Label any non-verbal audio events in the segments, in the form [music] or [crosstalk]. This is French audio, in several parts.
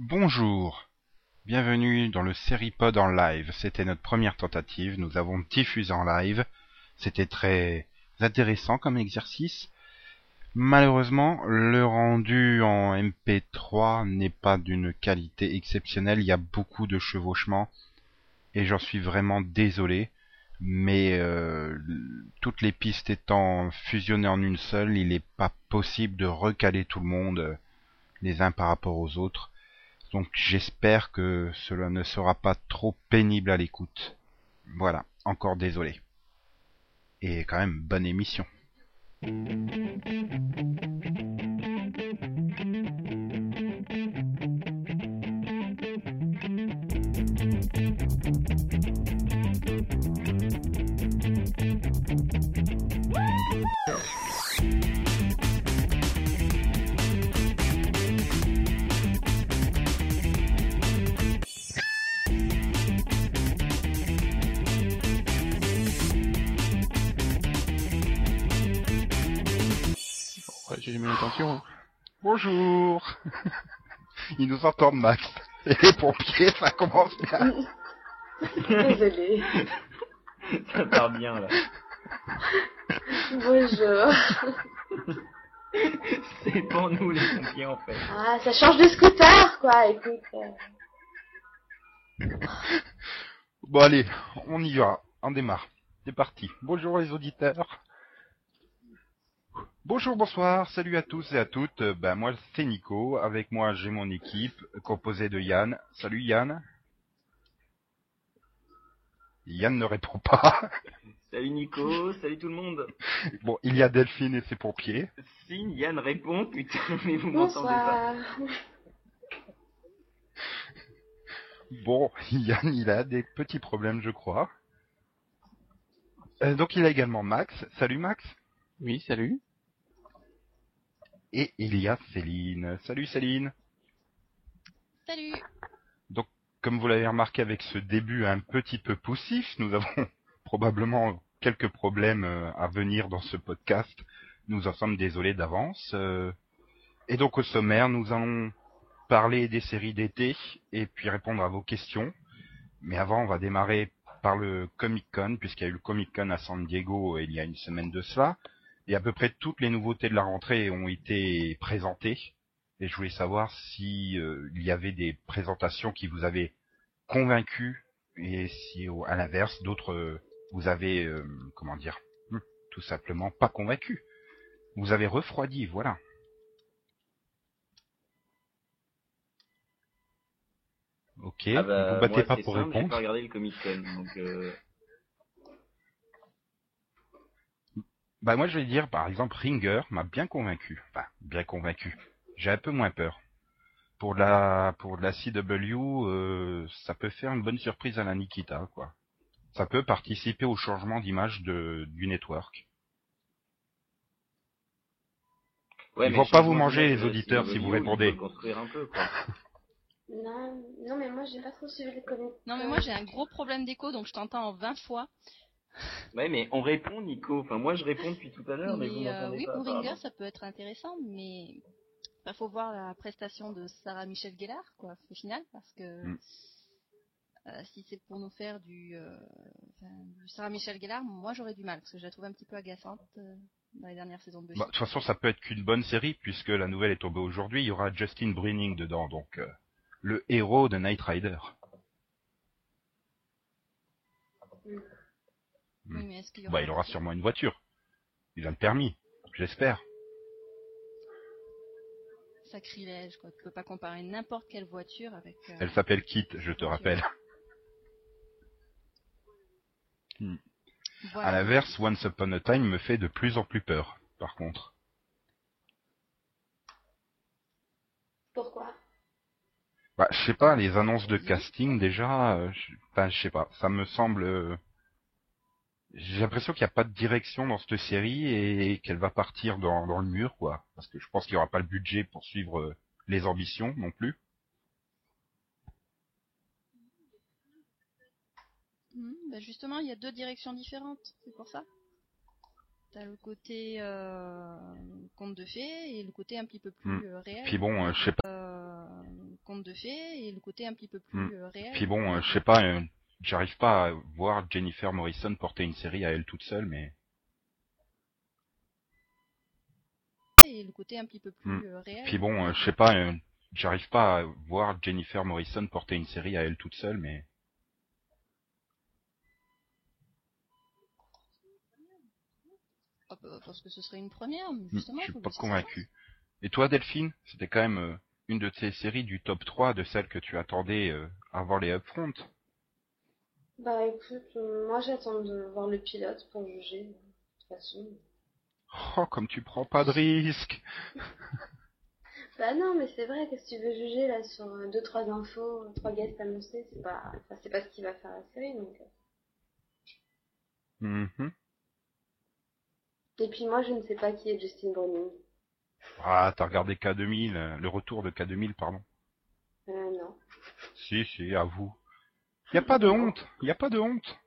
Bonjour, bienvenue dans le Seripod en live. C'était notre première tentative, nous avons diffusé en live. C'était très intéressant comme exercice. Malheureusement, le rendu en MP3 n'est pas d'une qualité exceptionnelle, il y a beaucoup de chevauchements et j'en suis vraiment désolé. Mais euh, toutes les pistes étant fusionnées en une seule, il n'est pas possible de recaler tout le monde euh, les uns par rapport aux autres. Donc j'espère que cela ne sera pas trop pénible à l'écoute. Voilà, encore désolé. Et quand même, bonne émission. J'ai l'intention. Hein. Bonjour [laughs] Ils nous entendent Max. Et les pompiers, ça commence bien. Désolée. [laughs] Ça part bien là. Bonjour. [laughs] C'est pour nous les pompiers en fait. Ah, ça change de scooter, quoi, écoute. euh. Bon allez, on y va, on démarre. C'est parti. Bonjour les auditeurs. Bonjour, bonsoir, salut à tous et à toutes. Euh, Ben moi c'est Nico, avec moi j'ai mon équipe composée de Yann. Salut Yann. Yann ne répond pas. [laughs] Salut Nico, salut tout le monde. Bon, il y a Delphine et ses pompiers. Si Yann répond, putain, [laughs] mais vous m'entendez pas. Bonsoir. Bon, [laughs] Yann, il a des petits problèmes, je crois. Euh, donc il a également Max. Salut Max. Oui, salut. Et il y a Céline. Salut Céline. Salut Comme vous l'avez remarqué avec ce début un petit peu poussif, nous avons [laughs] probablement quelques problèmes euh, à venir dans ce podcast. Nous en sommes désolés d'avance. euh. Et donc au sommaire, nous allons parler des séries d'été et puis répondre à vos questions. Mais avant, on va démarrer par le Comic Con, puisqu'il y a eu le Comic Con à San Diego il y a une semaine de cela. Et à peu près toutes les nouveautés de la rentrée ont été présentées. Et je voulais savoir si euh, il y avait des présentations qui vous avaient convaincu et si au- à l'inverse d'autres euh, vous avez euh, comment dire hmm, tout simplement pas convaincu. Vous avez refroidi, voilà. Ok, Ah bah, vous battez moi, pas pour simple, J'ai répondre. pas regardé le Comic Con, donc Bah moi je vais dire par exemple Ringer m'a bien convaincu. Enfin, bien convaincu. J'ai un peu moins peur. Pour la pour la CW, euh, ça peut faire une bonne surprise à la Nikita quoi. Ça peut participer au changement d'image de du network. ouais, Ils vont pas vous manger, les auditeurs, CW, si vous répondez. le construire un peu quoi. [laughs] Non, non, mais moi, j'ai pas trop suivi les. Non mais moi j'ai un gros problème d'écho donc je t'entends en 20 fois. Ouais, mais on répond Nico. Enfin, moi je réponds depuis tout à l'heure, mais, vous euh, m'entendez oui pas. pour apparemment. Ringer ça peut être intéressant mais il faut voir la prestation de Sarah Michel Gellar quoi au final parce que Mm. euh, si c'est pour nous faire du, euh, enfin, du Sarah Michel Gellar, moi j'aurais du mal parce que je la trouve un petit peu agaçante euh, dans les dernières saisons de Buffy. Bah, de toute façon, ça peut être qu'une bonne série puisque la nouvelle est tombée aujourd'hui. Il y aura Justin Brinning dedans, donc euh, le héros de Knight Rider. Oui, mais est-ce qu'il y Bah, il aura sûrement une voiture. Il a le permis, j'espère. sacrilège quoi. Tu peux pas comparer n'importe quelle voiture avec. euh, Elle s'appelle Kit, je te rappelle. À voilà. l'inverse, Once Upon a Time me fait de plus en plus peur, par contre. Pourquoi? Bah, je sais pas, les annonces de casting, déjà, euh, je sais pas, ça me semble... J'ai l'impression qu'il n'y a pas de direction dans cette série et qu'elle va partir dans, dans le mur, quoi. Parce que je pense qu'il n'y aura pas le budget pour suivre euh, les ambitions non plus. Mhm, bah justement, il y a deux directions différentes, c'est pour ça. T'as le côté euh, conte de fées et le côté un petit peu plus Hmm. euh, réel. Puis bon, euh, je sais pas. Euh, conte de fées et le côté un petit peu plus Hmm. réel. Puis bon, je sais pas, j'arrive pas à voir Jennifer Morrison porter une série à elle toute seule, mais Et le côté un petit peu plus Hmm. euh, réel. puis bon, euh, je sais pas, euh, j'arrive pas à voir Jennifer Morrison porter une série à elle toute seule, mais Ah, bah, parce que ce serait une première, mais hmm, justement. je suis pas convaincu. Et toi, Delphine, c'était quand même euh, une de tes séries du top 3 de celles que tu attendais avant les upfront. Bah écoute, euh, moi j'attends de voir le pilote pour juger. De toute façon. Oh, comme tu prends pas de risques. [laughs] Bah non, mais c'est vrai, qu'est-ce que tu veux juger là sur euh, deux trois infos, euh, trois guests annoncés, c'est pas, enfin, c'est pas ce qui va faire la série donc. euh. Mhm. Et puis moi je ne sais pas qui est Justin Browning. Ah, t'as regardé K2000, euh, le retour de K2000, pardon. Euh, non. Si, si, à vous. Y a pas de honte, y a pas de honte.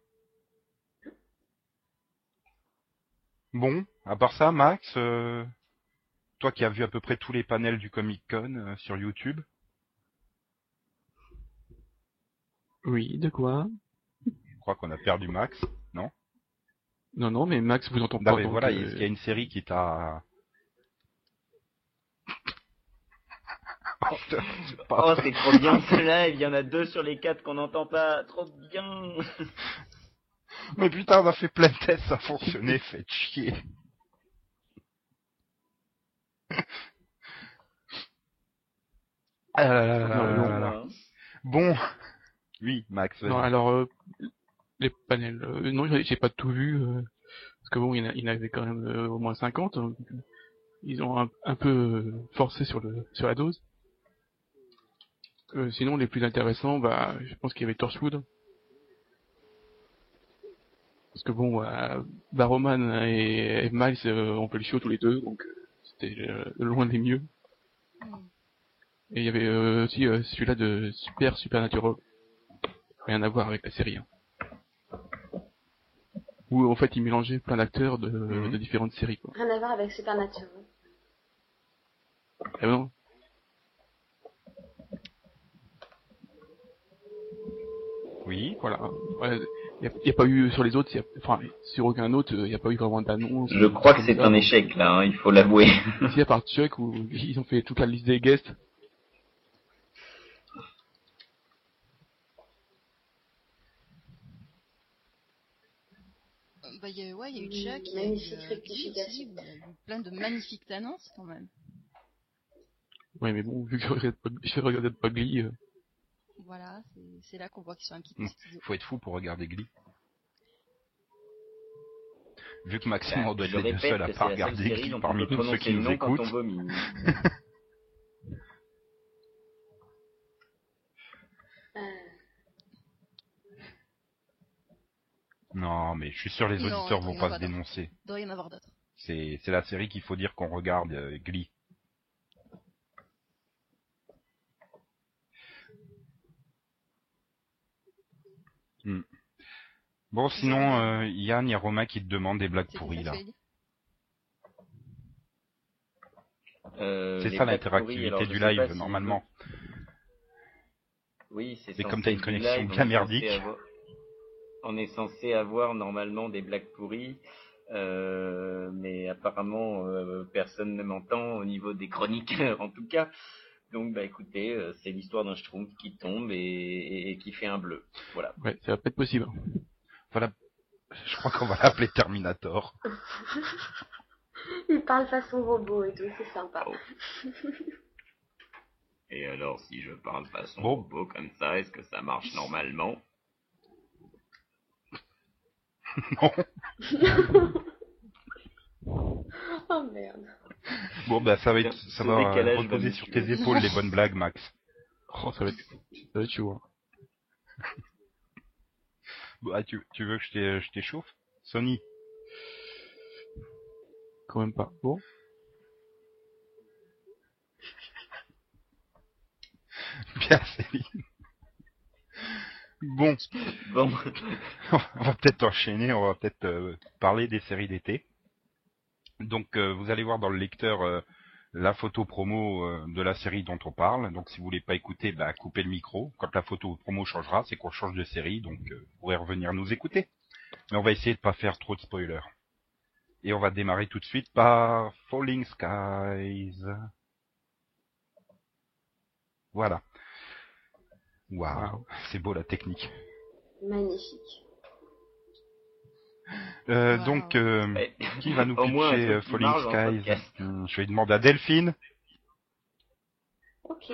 Bon, à part ça, Max, euh, toi qui as vu à peu près tous les panels du Comic Con euh, sur YouTube, Oui, de quoi? Je crois qu'on a perdu Max. Non, non, mais Max vous entend Non, pas. mais voilà, euh, est-ce qu'il y a une série qui t'a... Oh, c'est Oh, trop bien cela, il y en a deux sur les quatre qu'on n'entend pas. Trop bien. Mais putain, on a fait plein de tests, ça a fonctionné, faites chier. Ah là là là là Non, là non, là là. Bon, oui, Max. Non, alors, euh, les panels, euh, non, j'ai pas tout vu, euh, parce que bon, il y en a- il y en avait quand même euh, au moins 50, donc, euh, ils ont un, un peu euh, forcé sur le sur la dose. Euh, sinon, les plus intéressants, bah, je pense qu'il y avait Torchwood. Parce que bon, bah, Barrowman et, et Miles, euh, on peut les chier tous les deux, donc euh, c'était euh, loin des mieux. Hmm. Et il y avait euh, aussi euh, celui-là de Super Supernatural. Rien à voir avec la série. Hein. Où en fait ils mélangeaient plein d'acteurs de, Mhm. de différentes séries. Quoi. Rien à voir avec Supernatural. Ah non Oui, Voilà. Il n'y a, y a pas eu sur les autres, a, enfin sur aucun autre, il n'y a pas eu vraiment d'annonce. Je crois que c'est un échec là, hein, il faut l'avouer. [laughs] Si à part Chuck où ils ont fait toute la liste des guests. Euh, Bah, il y a, ouais, il y a eu Chuck, il y a eu magnifique euh, plein de magnifiques annonces quand même. Ouais mais bon, vu que je regarde pas, je regarde pas Glee, euh, Voilà, c'est- là qu'on voit qu'ils sont un petit peu Mm. schizo. faut être fou pour regarder Glee. Vu que Maxime, on doit je être répète seuls à pas regarder série Glee parmi tous ceux qui le nous nom quand on écoutent. vomit. [laughs] Non, mais je suis sûr les auditeurs vont en pas se dénoncer. Il doit y en avoir d'autres. C'est c'est la série qu'il faut dire qu'on regarde, euh, Glee. Hmm. Bon, sinon, euh, Yann, il y a Romain qui te demande des blagues pourries, là. Euh, C'est ça l'interactivité du live, si- normalement. Oui, c'est Mais comme t'as une être du connexion live, bien on est censé merdique. avoir- On est censé avoir normalement des blagues pourries, euh, mais apparemment euh, personne ne m'entend au niveau des chroniqueurs [laughs] en tout cas. Donc bah écoutez, euh, c'est l'histoire d'un schtroumpf qui tombe et, et- et qui fait un bleu. Voilà. ouais, ça va pas être possible. Voilà. Je crois qu'on va l'appeler Terminator. Il parle façon robot et tout, c'est sympa. Oh. [laughs] Et alors si je parle façon Bon. robot comme ça, est-ce que ça marche normalement? Non. [laughs] Oh merde. [laughs] Bon, bah, ça va être, ça va reposer sur tes épaules les bonnes blagues, Max. Oh, ça va être, ça va être chaud. hein. [laughs] Bon, ah, tu, tu veux que je t'échauffe? Sony Quand même pas. Bon. [laughs] Bien, Céline. Bon, Bon, on va peut-être enchaîner, on va peut-être euh, parler des séries d'été. Donc, euh, vous allez voir dans le lecteur, euh, la photo promo euh, de la série dont on parle. Donc si vous voulez pas écouter, bah coupez le micro. Quand la photo promo changera, c'est qu'on change de série, donc vous pourrez revenir nous écouter. Mais on va essayer de pas faire trop de spoilers. Et on va démarrer tout de suite par Falling Skies. Voilà. Waouh, Wow. c'est beau la technique. Magnifique. Euh, Wow. Donc, euh, Ouais. qui va nous moins pitcher euh, Falling Skies. Hmm, Je vais demander à Delphine. Ok.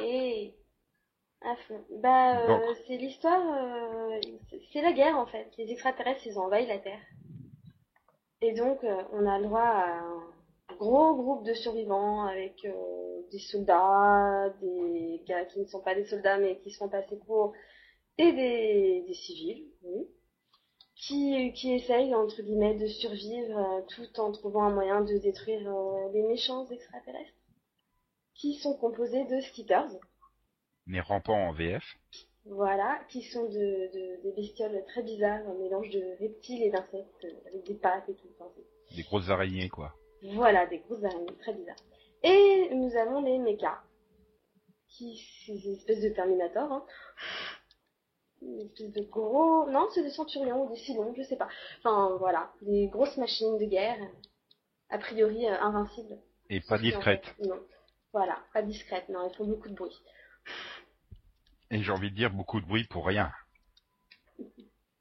À fond. Bah, euh, c'est l'histoire. euh, c'est- la guerre en fait. Les extraterrestres, ils ont envahi la Terre. Et donc, euh, on a le droit à un gros groupe de survivants avec euh, des soldats, des gars qui ne sont pas des soldats mais qui se font passer pour. et des, des civils, oui. Qui, qui essayent, entre guillemets, de survivre euh, tout en trouvant un moyen de détruire euh, les méchants extraterrestres. Qui sont composés de skitters. Mais rampant en VF. Voilà, qui sont de, de- des bestioles très bizarres, un mélange de reptiles et d'insectes, euh, avec des pattes et tout. Enfin, Des grosses araignées, quoi. voilà, des grosses araignées très bizarres. Et nous avons les mechas, qui des espèces de Terminator, hein. Une espèce de gros... Non, c'est des centurions ou des cylons, je sais pas. Enfin, voilà, des grosses machines de guerre, a priori euh, invincibles. Et pas Sauf qu'en discrète. fait, Non, voilà, pas discrètes, non, elles font beaucoup de bruit. Et j'ai envie de dire beaucoup de bruit pour rien.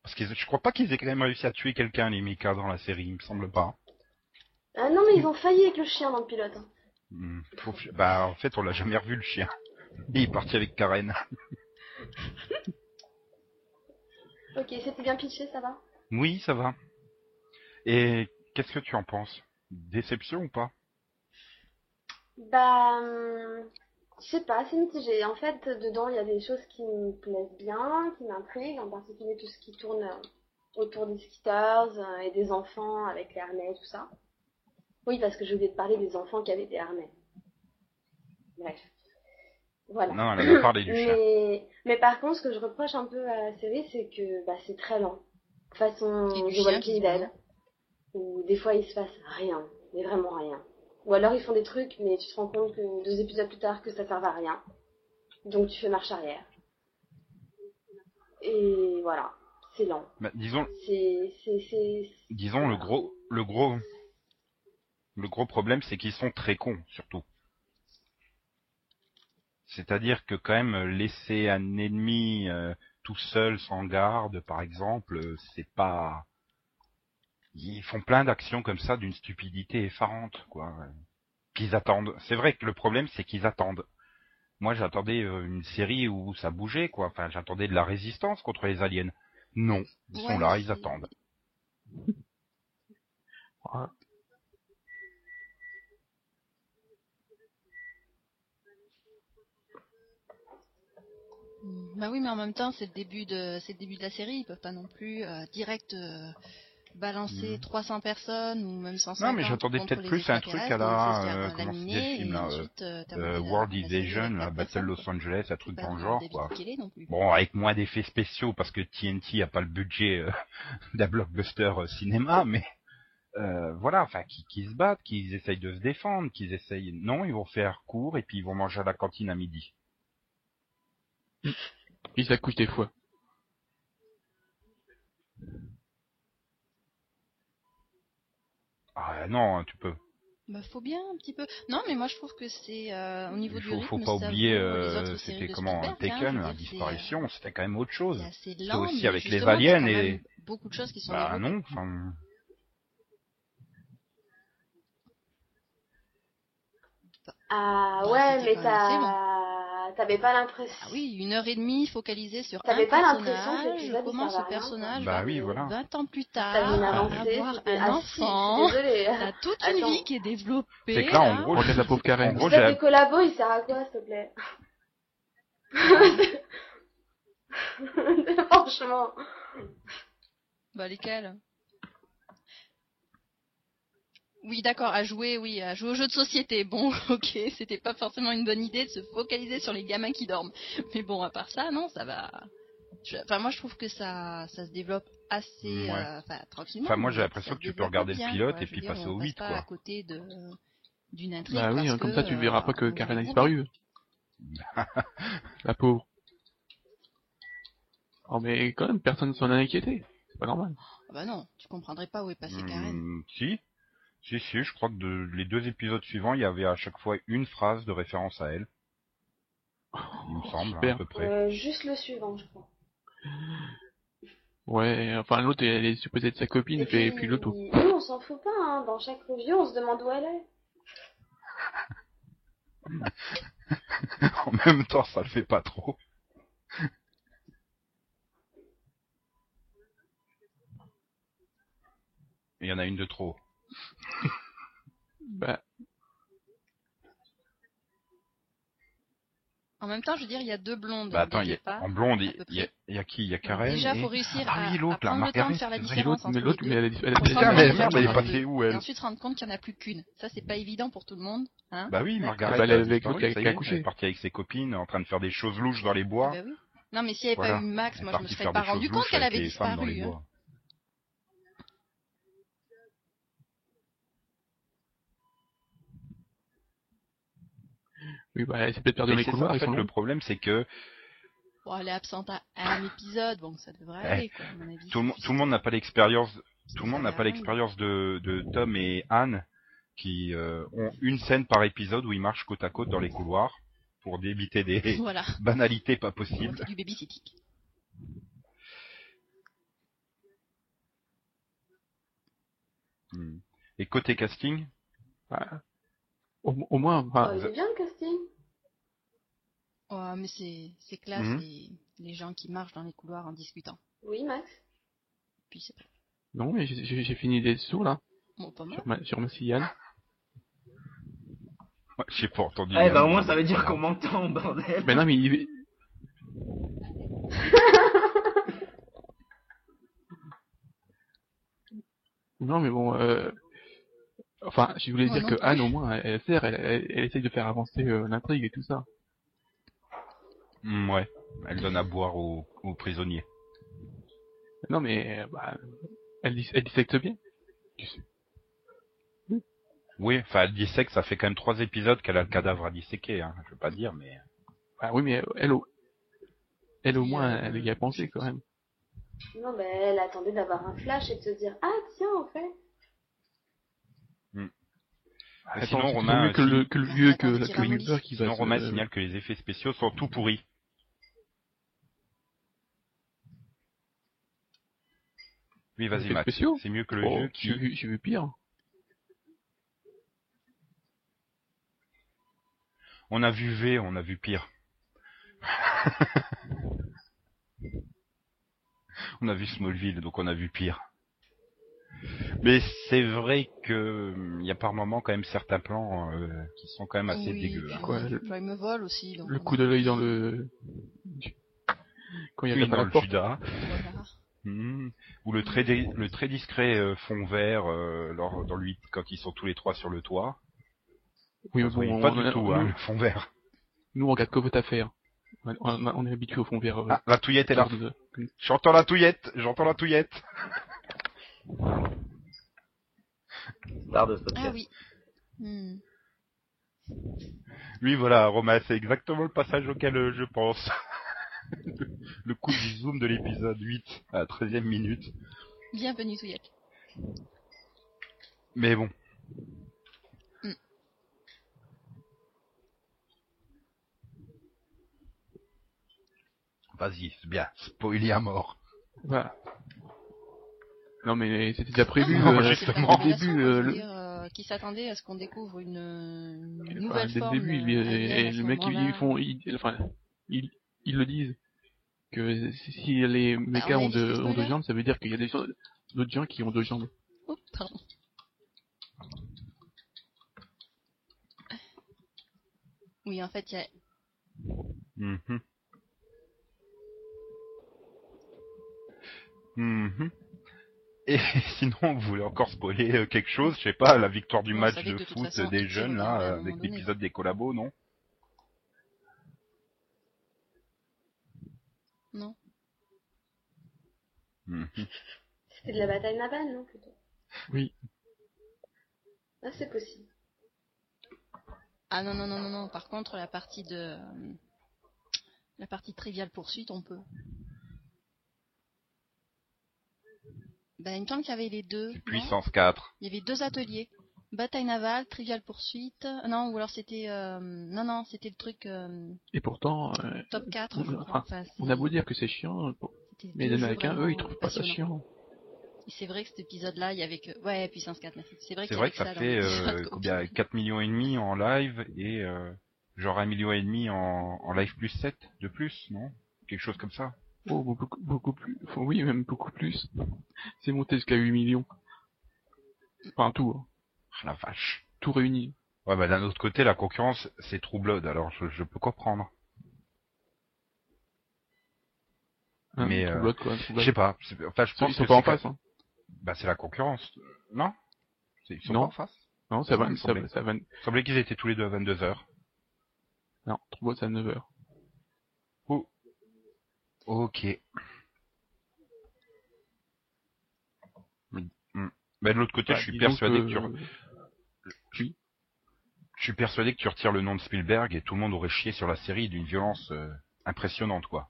Parce que je crois pas qu'ils aient quand même réussi à tuer quelqu'un, les mechas, dans la série, il me semble pas. Ah non, mais ils ont failli avec le chien dans le pilote. hein. Hmm. Bah, en fait, on l'a jamais revu, le chien. Et il est parti avec Karen. [laughs] Ok, c'était bien pitché, ça va? Oui, ça va. Et qu'est-ce que tu en penses? Déception ou pas? Bah, hum, je sais pas, c'est mitigé. En fait, dedans, il y a des choses qui me plaisent bien, qui m'intriguent, en particulier tout ce qui tourne euh, autour des skitters euh, et des enfants avec les harnais et tout ça. Oui, parce que j'ai oublié de parler des enfants qui avaient des harnais. Bref. Voilà. Non, elle a parlé du. [laughs] Mais, mais par contre, ce que je reproche un peu à la série, c'est que bah, c'est très lent. Façon The Walking Dead. Où des fois il se passe rien, mais vraiment rien. Ou alors ils font des trucs, mais tu te rends compte que deux épisodes plus tard que ça sert à rien. Donc tu fais marche arrière. Et voilà, c'est lent. Bah, disons, c'est. disons le gros, le gros, le gros problème, c'est qu'ils sont très cons, surtout. C'est-à-dire que quand même laisser un ennemi euh, tout seul sans garde, par exemple, euh, c'est pas. Ils font plein d'actions comme ça d'une stupidité effarante, quoi. Qu'ils attendent. C'est vrai que le problème, c'est qu'ils attendent. Moi, j'attendais euh, une série où ça bougeait, quoi. Enfin, j'attendais de la résistance contre les aliens. Non, ils Ouais, sont là, ils attendent. Bah oui, mais en même temps, c'est le début de, c'est le début de la série. Ils peuvent pas non plus euh, direct euh, balancer Mhm. 300 personnes ou même 150. Non, mais j'attendais peut-être plus un truc à la, euh, comment c'était film, là, euh, ensuite, World la is série Asian, Battle Los. Angeles, un truc dans le genre, quoi. Bon, avec moins d'effets spéciaux parce que TNT a pas le budget [laughs] d'un blockbuster cinéma, mais euh, voilà, enfin, qui, qui se battent, qu'ils essayent de se défendre, qu'ils essayent. Non, ils vont faire court et puis ils vont manger à la cantine à midi. Ils accouchent des fois. Ah non, tu peux. Bah faut bien un petit peu. Non, mais moi je trouve que c'est euh, au niveau Il du faut, rythme, faut pas ça oublier, euh, c'était comment Spielberg, hein, Taken, c'est, disparition, c'était quand même autre chose. C'est aussi mais avec les aliens quand et- même beaucoup de choses qui sont Bah non, enfin. Ah Bah, ouais, mais t'as, t'avais pas l'impression. Ah oui, une heure et demie focalisée sur T'avais un pas l'impression que personnage, il comment ce personnage. Bah va oui, voilà. 20 ans plus tard une avancée, avoir un ah, si, enfant, [laughs] t'as toute une Attends. vie qui est développée. C'est que là, en gros, Regarde la pauvre En Karen. gros, L'épisode j'ai- de collabo, il sert à quoi, s'il te plaît Franchement. [laughs] Bah lesquels? Oui, d'accord, à jouer, oui, à jouer aux jeux de société. Bon, [laughs] ok, c'était pas forcément une bonne idée de se focaliser sur les gamins qui dorment. Mais bon, à part ça, non, ça va. Je- Enfin, moi, je trouve que ça, ça se développe assez, Ouais. euh, enfin, tranquillement. Enfin, moi, j'ai l'impression que tu peux regarder le pilote quoi. et puis dire, passer au passe 8, pas quoi. à côté de. d'une intrigue. Bah oui, hein, comme que, ça tu verras pas euh, que Karen a disparu. La pauvre. Oh mais quand même, personne s'en a inquiété. C'est pas normal. Ah Bah non, tu comprendrais pas où est passée Karen. Hmm, si, si, si, je crois que de, les deux épisodes suivants, il y avait à chaque fois une phrase de référence à elle. Il me semble, hein, à peu près. Euh, juste le suivant, je crois. Ouais, enfin l'autre elle est supposée être sa copine, et puis, puis l'autre. nous, on s'en fout pas, hein. Dans chaque review, on se demande où elle est. [laughs] en même temps, ça le fait pas trop. Il y en a une de trop. [laughs] Bah, En même temps, je veux dire, il y a deux blondes. Bah attends, il y a, en blonde, il il y, a, près. il y a qui? Il y a Donc, Karen Déjà, et... faut réussir Ah à, oui, l'autre, à prendre le temps de Margaret, faire la différence l'autre, mais entre l'autre, les mais deux. elle elle elle merde, est elle est passée où, elle? Et ensuite se rendre compte qu'il n'y en a plus qu'une. Ça, c'est pas évident pour tout le monde. Hein Bah oui. Margaret, Bah, elle. Elle est partie avec ses copines, en train de faire des choses louches dans les bois. Bah. Non, mais s'il n'y avait Voilà. pas eu Max, Elle moi, je me partie serais pas rendu compte qu'elle avait les femmes dans les disparu. Oui, bah elle s'est peut-être perdue dans Mais les c'est ça, couloirs, en fait, le problème, c'est que Bon, elle est absente à un épisode, bon, ça devrait Ouais. aller, quoi, à mon avis. tout le, mo- tout le monde n'a pas l'expérience tout le monde n'a pas rien. l'expérience de, de Tom et Anne qui euh, ont une scène par épisode où ils marchent côte à côte dans les couloirs pour éviter des [laughs] Voilà. banalités pas possibles. du babysitting. Hmm. Et côté casting, Bah, au, au moins, enfin, Oh, il est bien le casting. Ouais, mais c'est, c'est classe, Mhm. les, les gens qui marchent dans les couloirs en discutant. Oui, Max. Puis c'est non, mais j'ai fini des sous là, bon, pas mal. sur ma, sur ma Sillane. Ouais, j'ai pas entendu. Eh bah au moins ça veut dire qu'on m'entend, bordel. Mais non, mais il... [laughs] Non, mais bon, euh... Enfin, je voulais dire que. Anne, au moins, elle, sert, elle, elle, elle essaye de faire avancer euh, l'intrigue et tout ça. Hmm, ouais, elle donne à boire aux, aux prisonniers. Non, mais, bah, elle, elle dissecte bien. Tu sais. Oui, enfin elle dissèque, ça fait quand même trois épisodes qu'elle a le cadavre à disséquer, hein. je veux pas dire, mais... Ah oui, mais elle, au, elle, au moins, euh, elle y a pensé quand même. Non, mais elle attendait d'avoir un flash et de se dire Ah, tiens, en fait. Ah, sinon, Romain, mieux que si- le, que vieux, que, que va Sinon, se- Romain signale que les effets spéciaux sont tout pourris. Oui, vas-y spéciaux c'est mieux que le Oh, vieux j'ai qui... vu, j'ai vu pire. On a vu V, on a vu pire. [laughs] on a vu Smallville, donc on a vu pire. Mais c'est vrai que hum, il y a par moments quand même certains plans euh, qui sont quand même assez Oui, dégueux. hein. Quoi, le- bah, il me vole aussi, donc. Le on coup de l'œil dans le... Quand il y a Oui, dans la le porte. Judas. Voilà. Hmm. Ou le très, dé- le très discret euh, fond vert euh, lors- dans lui quand ils sont tous les trois sur le toit. Oui, bon, on, pas on du a- tout hein, le fond vert. nous, on regarde que votre affaire. On, on- on est habitué au fond vert. euh, Ah, la touillette est là. de- J'entends la touillette, j'entends la touillette. [laughs] Star de ce podcast. Ah oui. Hmm. Oui, voilà, Romain, c'est exactement le passage auquel euh, je pense. [laughs] le coup du zoom de l'épisode 8 à la 13 e minute. Bienvenue, Touillette. Mais bon. Hmm. Vas-y, c'est bien, spoiler à mort. Voilà. Non, mais c'était déjà prévu. Non, euh, justement. Au début, euh, le, euh, qui s'attendait à ce qu'on découvre une, une enfin, nouvelle dès le forme. début, il- euh, et, le mec, ils, ils font, ils, enfin, ils, ils le disent que si les mechas on a ont, deux, ont deux jambes, ça veut dire qu'il y a des gens- d'autres gens qui ont deux jambes. Oh, pardon. Oui, en fait, il y a... Mhm. Mhm. Et [laughs] sinon, vous voulez encore spoiler euh, quelque chose? Je sais pas, la victoire du match de foot façon, des jeunes, là, euh, avec l'épisode des collabos, non? Non. Mhm. C'était de la bataille navale, non, plutôt? Oui. Ah, c'est possible. Ah non, non, non, non, non. Par contre, la partie de. euh, La partie triviale poursuite, on peut. Ben, il me semble qu'il y avait les deux. Puissance 4. Il y avait deux ateliers. Bataille navale, triviale poursuite. Non, ou alors c'était. euh, Non, non, c'était le truc euh, Et pourtant, euh, top 4. je Enfin, crois. Enfin, on a beau dire que c'est chiant, mais les Américains, eux, ils trouvent pas ça chiant. C'est vrai que cet épisode-là, il y avait que. Ouais, puissance 4, merci. C'est vrai y vrai que ça fait euh, combien 4 millions et demi en live et euh, genre 1 million et demi en, en live plus 7 de plus, non? Quelque chose comme ça. Oh, beaucoup, beaucoup plus. Enfin, oui, même beaucoup plus. C'est monté jusqu'à 8 millions. Enfin, tout. hein. Ah, La vache. Tout réuni. Ouais, bah d'un autre côté, la concurrence, c'est True Blood, alors je, je peux comprendre. Hein, Mais, True euh, Blood, quoi, Je sais pas. Enfin, je Ils pense sont que pas en face, hein. Bah, c'est la concurrence. Non? Ils sont Non. pas en face? Non, ça va, ça, semblait. va- ça va. Il semblait qu'ils étaient tous les deux à 22h. Non, True Blood, c'est à 9h. Ok. Hmm. Bah, de l'autre côté, je suis persuadé que tu, re- Oui. je suis persuadé que tu retires le nom de Spielberg et tout le monde aurait chié sur la série d'une violence euh, impressionnante, quoi.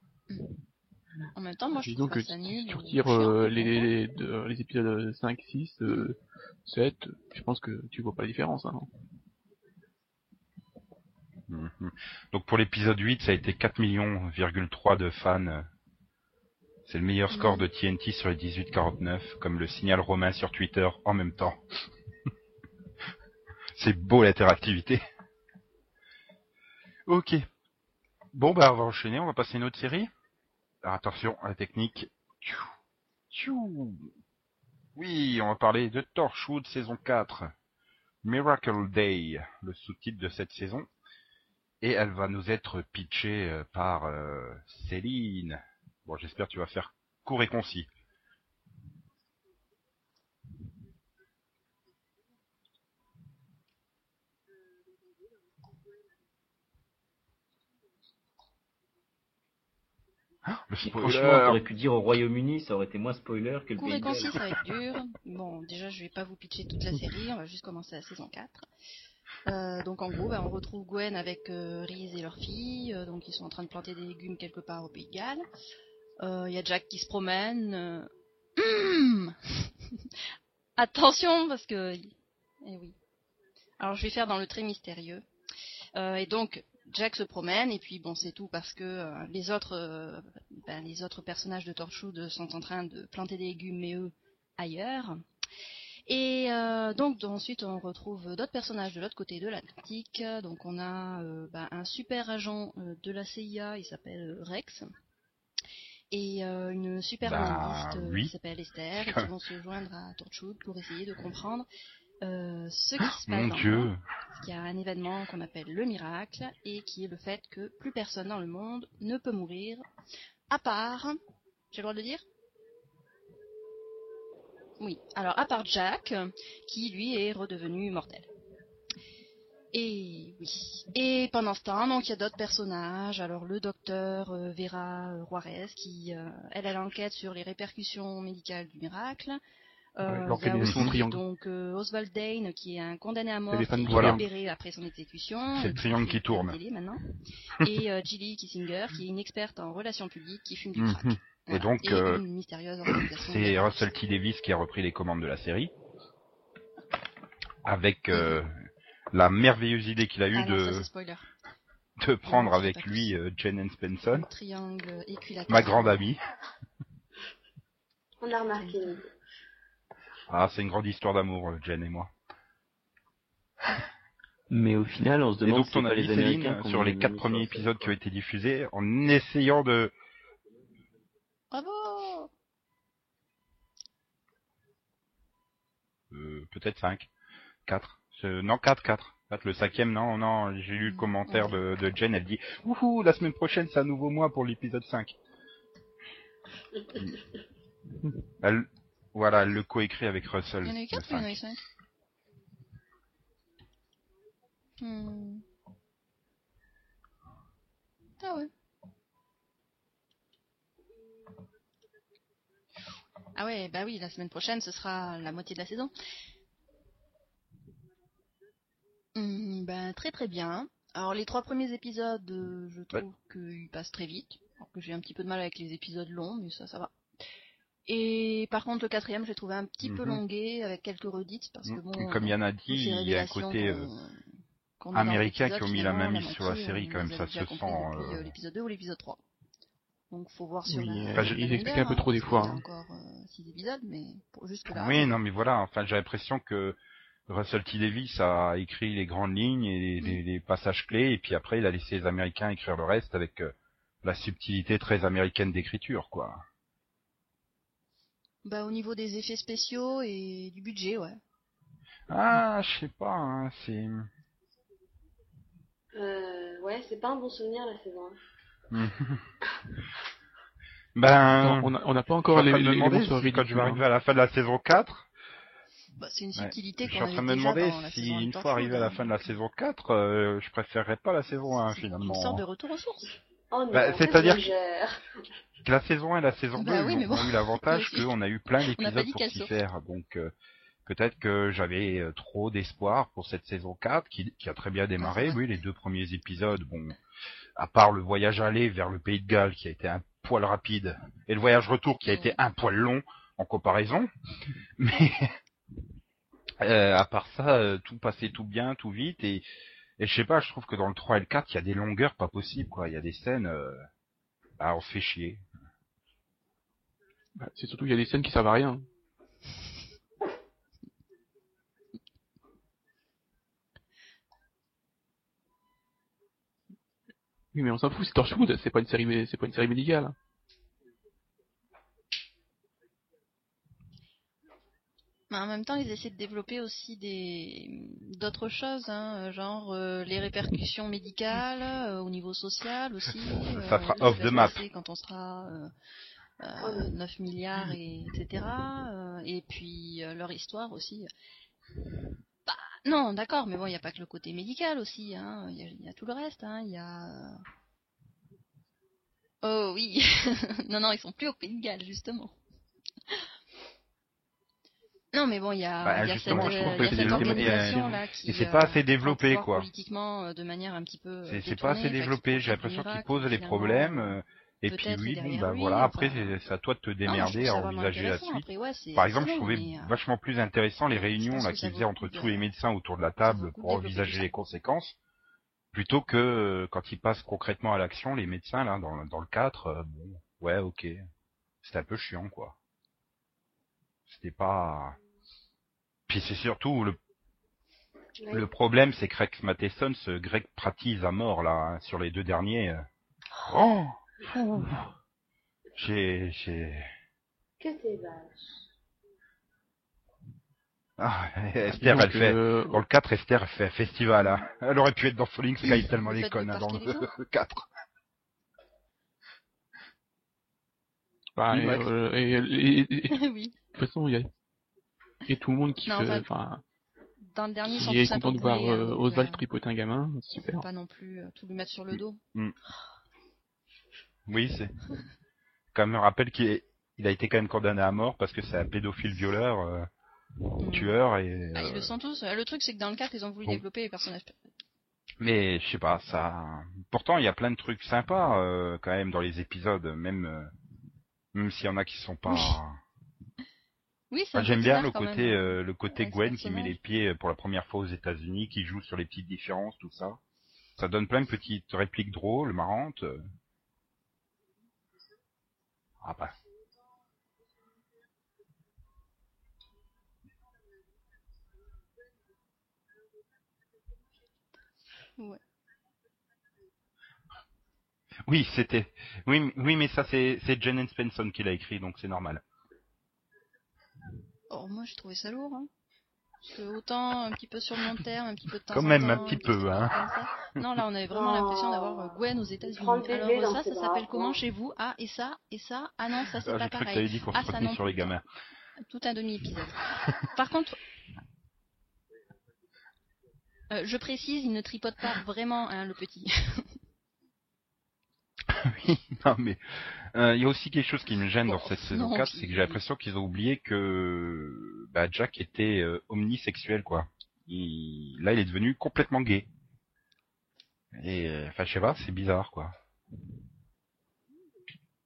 En même temps, moi, je Disons trouve que ça tu, nul. tu ou retires euh, les, les, de- les épisodes 5, 6, euh, 7, je pense que tu vois pas la différence. Hein. Donc pour l'épisode 8, ça a été 4 millions,3 de fans. C'est le meilleur score de TNT sur les 18-49, comme le signale Romain sur Twitter en même temps. [laughs] C'est beau l'interactivité. Ok. Bon bah on va enchaîner, on va passer une autre série. Attention à la technique. Oui, on va parler de Torchwood saison 4. Miracle Day, le sous-titre de cette saison. Et elle va nous être pitchée euh, par euh, Céline. Bon, j'espère que tu vas faire court et concis. Ah, le Franchement, spoiler t'aurais pu dire au Royaume-Uni, ça aurait été moins spoiler que le Court Pays et concis, ça va être dur. Bon, déjà, je vais pas vous pitcher toute la [laughs] série. On va juste commencer la saison 4. Euh, donc, en gros, bah, on retrouve Gwen avec euh, Reese et leur fille. Euh, donc, ils sont en train de planter des légumes quelque part au Pays de Galles. Euh, Il y a Jack qui se promène. euh, hum [laughs] Attention, parce que... Eh oui. Alors, je vais faire dans le très mystérieux. Et donc, Jack se promène, et puis bon, c'est tout parce que les autres, ben, les autres personnages de Torchwood sont en train de planter des légumes, mais eux ailleurs. Et euh, donc ensuite, on retrouve d'autres personnages de l'autre côté de l'Atlantique. Donc on a euh, ben, un super agent euh, de la CIA, il s'appelle Rex. Et euh, une super Bah, analyste oui. qui s'appelle Esther, et qui vont se joindre à Torchwood pour essayer de comprendre euh, ce qui se passe Mon dans le dieu monde qu'il y a un événement qu'on appelle le miracle et qui est le fait que plus personne dans le monde ne peut mourir à part j'ai le droit de le dire oui alors à part Jack qui lui est redevenu mortel et oui et pendant ce temps donc il y a d'autres personnages alors le docteur euh, Vera euh, Juarez qui euh, elle a l'enquête sur les répercussions médicales du miracle Ouais, euh, il y a l'organisation aussi triangle. donc euh, Oswald Dane qui est un condamné à mort qui est libéré après son exécution. C'est le triangle qui tourne. maintenant. Et Gilly Kissinger qui est une experte en relations publiques qui fume du crack. Voilà. donc, Et euh. C'est Russell T. Davis qui a repris les commandes de la série. Avec euh, la merveilleuse idée qu'il a eue Ah non, ça, de, de prendre Non, avec lui euh, Jen équilatéral. ma grande amie. On a remarqué. Ah, c'est une grande histoire d'amour, euh, Jen et moi. Mais au final, on se Et demande donc si ton avis, Céline, sur les quatre premiers épisodes qui ont été diffusés, en essayant de... Bravo euh, Peut-être 5, 4. Non, 4, 4. Le cinquième, non, non, j'ai lu le Mhm. commentaire de, de Jen, elle dit « Wouhou, la semaine prochaine, c'est un nouveau mois pour l'épisode 5. [laughs] » Elle, voilà, elle le coécrit avec Russell. Il y en a eu le 4 ou il y en a eu 5. 5 hmm. Ah ouais. Ah ouais, bah oui, la semaine prochaine, ce sera la moitié de la saison. Ben très très bien. Alors les trois premiers épisodes, euh, je Ouais. trouve qu'ils passent très vite. Alors que j'ai un petit peu de mal avec les épisodes longs, mais ça, ça va. Et par contre le quatrième, j'ai trouvé un petit peu Mhm. longué avec quelques redites parce que bon. Comme Yann a dit, il y a un côté euh, américain qui ont mis la main mise sur la série, quand même, ça se sent, euh, l'épisode 2 ou l'épisode 3. Donc faut voir sur Oui, la. euh, la il expliquait un peu trop des fois, qu'il y a hein. encore 6 épisodes, mais pour jusque là. Oui, non, mais voilà. Enfin, j'ai l'impression que Russell T Davis a écrit les grandes lignes et les, Mm. les- les passages clés, et puis après, il a laissé les Américains écrire le reste avec euh, la subtilité très américaine d'écriture, quoi. Bah au niveau des effets spéciaux et du budget, ouais. Ah, je sais pas. Hein, c'est. Euh, ouais, c'est pas un bon souvenir la saison. [laughs] ben, Non, on n'a pas encore les, les, les demander si quand je vais arriver à la fin de la saison 4, Bah, c'est une Ouais. subtilité je suis en train de me demander si une fois arrivé à la Torchwood, fin de la saison 4, euh, je préférerais pas la saison 1 finalement. Une sorte de retour aux sources. Oh Bah, c'est-à-dire que- La saison 1 et la saison 2 Bah oui, ont eu [laughs] l'avantage qu'on a eu plein d'épisodes pour s'y faire. Donc euh, peut-être que j'avais euh, trop d'espoir pour cette saison 4 qui, qui a très bien démarré. Ah, oui, les deux premiers épisodes, bon, à part le voyage aller vers le Pays de Galles qui a été un poil rapide et le voyage retour qui a été un poil long en comparaison. [laughs] Mais euh, à part ça, euh, tout passait tout bien, tout vite et et je sais pas, je trouve que dans le 3 et le 4, il y a des longueurs pas possibles quoi. Il y a des scènes, euh, bah, on se fait chier. Bah, c'est surtout qu'il y a des scènes qui servent à rien. Oui, mais on s'en fout, c'est Torchwood, c'est pas une série, c'est pas une série médicale. Mais en même temps, ils essaient de développer aussi des d'autres choses, hein, euh, genre euh, les répercussions médicales euh, au niveau social aussi. Ça euh, fera ce qui off the map. Quand on sera euh, euh, 9 milliards et etc. euh, et puis euh, leur histoire aussi. Non, d'accord, mais bon, il n'y a pas que le côté médical aussi. hein, Il y, a, il y a tout le reste. hein, Il y a. Oh oui, [laughs] non non, ils sont plus au Pays de Galles justement. Non, mais bon, il y a, Bah, y a cette, euh, que il y a c'est cette développé, organisation là qui. et c'est euh, pas assez développé, quoi. Politiquement, euh, de manière un petit peu. C'est pas assez développé, j'ai l'impression Shakira, qu'il pose qui les problèmes, et puis oui, bon bah lui, voilà, après c'est à toi de te démerder à envisager la suite. Après, ouais, c'est- Par exemple, je trouvais mais, euh, vachement plus intéressant les réunions là qu'ils faisaient entre tous les médecins autour de la table pour envisager les conséquences, plutôt que euh, quand ils passent concrètement à l'action, les médecins là dans, dans le 4, euh, bon, ouais ok, c'était un peu chiant quoi. C'était pas... Puis c'est surtout le le problème, c'est que Rex Matheson se grec pratise à mort là hein, sur les deux derniers. Oh. J'ai, j'ai. Que t'es vache. Ah, Esther, Disons elle fait. euh, Dans le 4, Esther, elle fait un festival. Hein. Elle aurait pu être dans Falling Sky tellement Le elle fait de conne hein, dans les le 4. bah, Oui, et, ouais. euh, et- et- et- [laughs] oui. de toute façon, il y a, et tout le monde qui Non, fait, enfin, enfin, Dans le dernier, qui est content de voir euh, donc, Oswald euh, tripoter un gamin, c'est super. Pas non plus euh, tout lui mettre sur le dos. Oui, c'est. Quand même, rappelle qu'il est- il a été quand même condamné à mort parce que c'est un pédophile violeur, euh, Mm. tueur et. Ah, ils euh, le sont tous. Euh, Le truc, c'est que dans le 4, ils ont voulu bon. développer les personnages. Mais je sais pas, ça. Pourtant, il y a plein de trucs sympas euh, quand même dans les épisodes, même euh, même s'il y en a qui sont pas. Oui, [laughs] Enfin, un J'aime bien bizarre le côté euh, le côté Gwen qui met les pieds pour la première fois aux États-Unis, qui joue sur les petites différences, tout ça. Ça donne plein de petites répliques drôles, marrantes. Ouais. Oui, c'était. Oui, oui, mais ça c'est c'est Jen Spenson qui l'a écrit, donc c'est normal. Oh, moi, j'ai trouvé ça lourd. Hein. Parce que autant un petit peu sur le long terme, un petit peu de temps Quand même, un petit peu, hein. Non, là, on avait vraiment Oh. l'impression d'avoir euh, Gwen aux États-Unis. Alors, euh, ça, ça s'appelle comment chez vous? Ah, et ça, et ça? Ah non, ça, c'est Ah, pas cru que pareil. avais dit qu'on Ah, ça non sur les gamins. Tout un demi-épisode. Par contre, euh, je précise, il ne tripote pas vraiment, hein, le petit. [laughs] Oui, non mais euh, il y a aussi quelque chose qui me gêne dans cette saison non, 4, puis- c'est que j'ai l'impression qu'ils ont oublié que bah, Jack était euh, omnisexuel quoi. Il... Là, il est devenu complètement gay. Et euh, enfin, je sais pas, c'est bizarre quoi.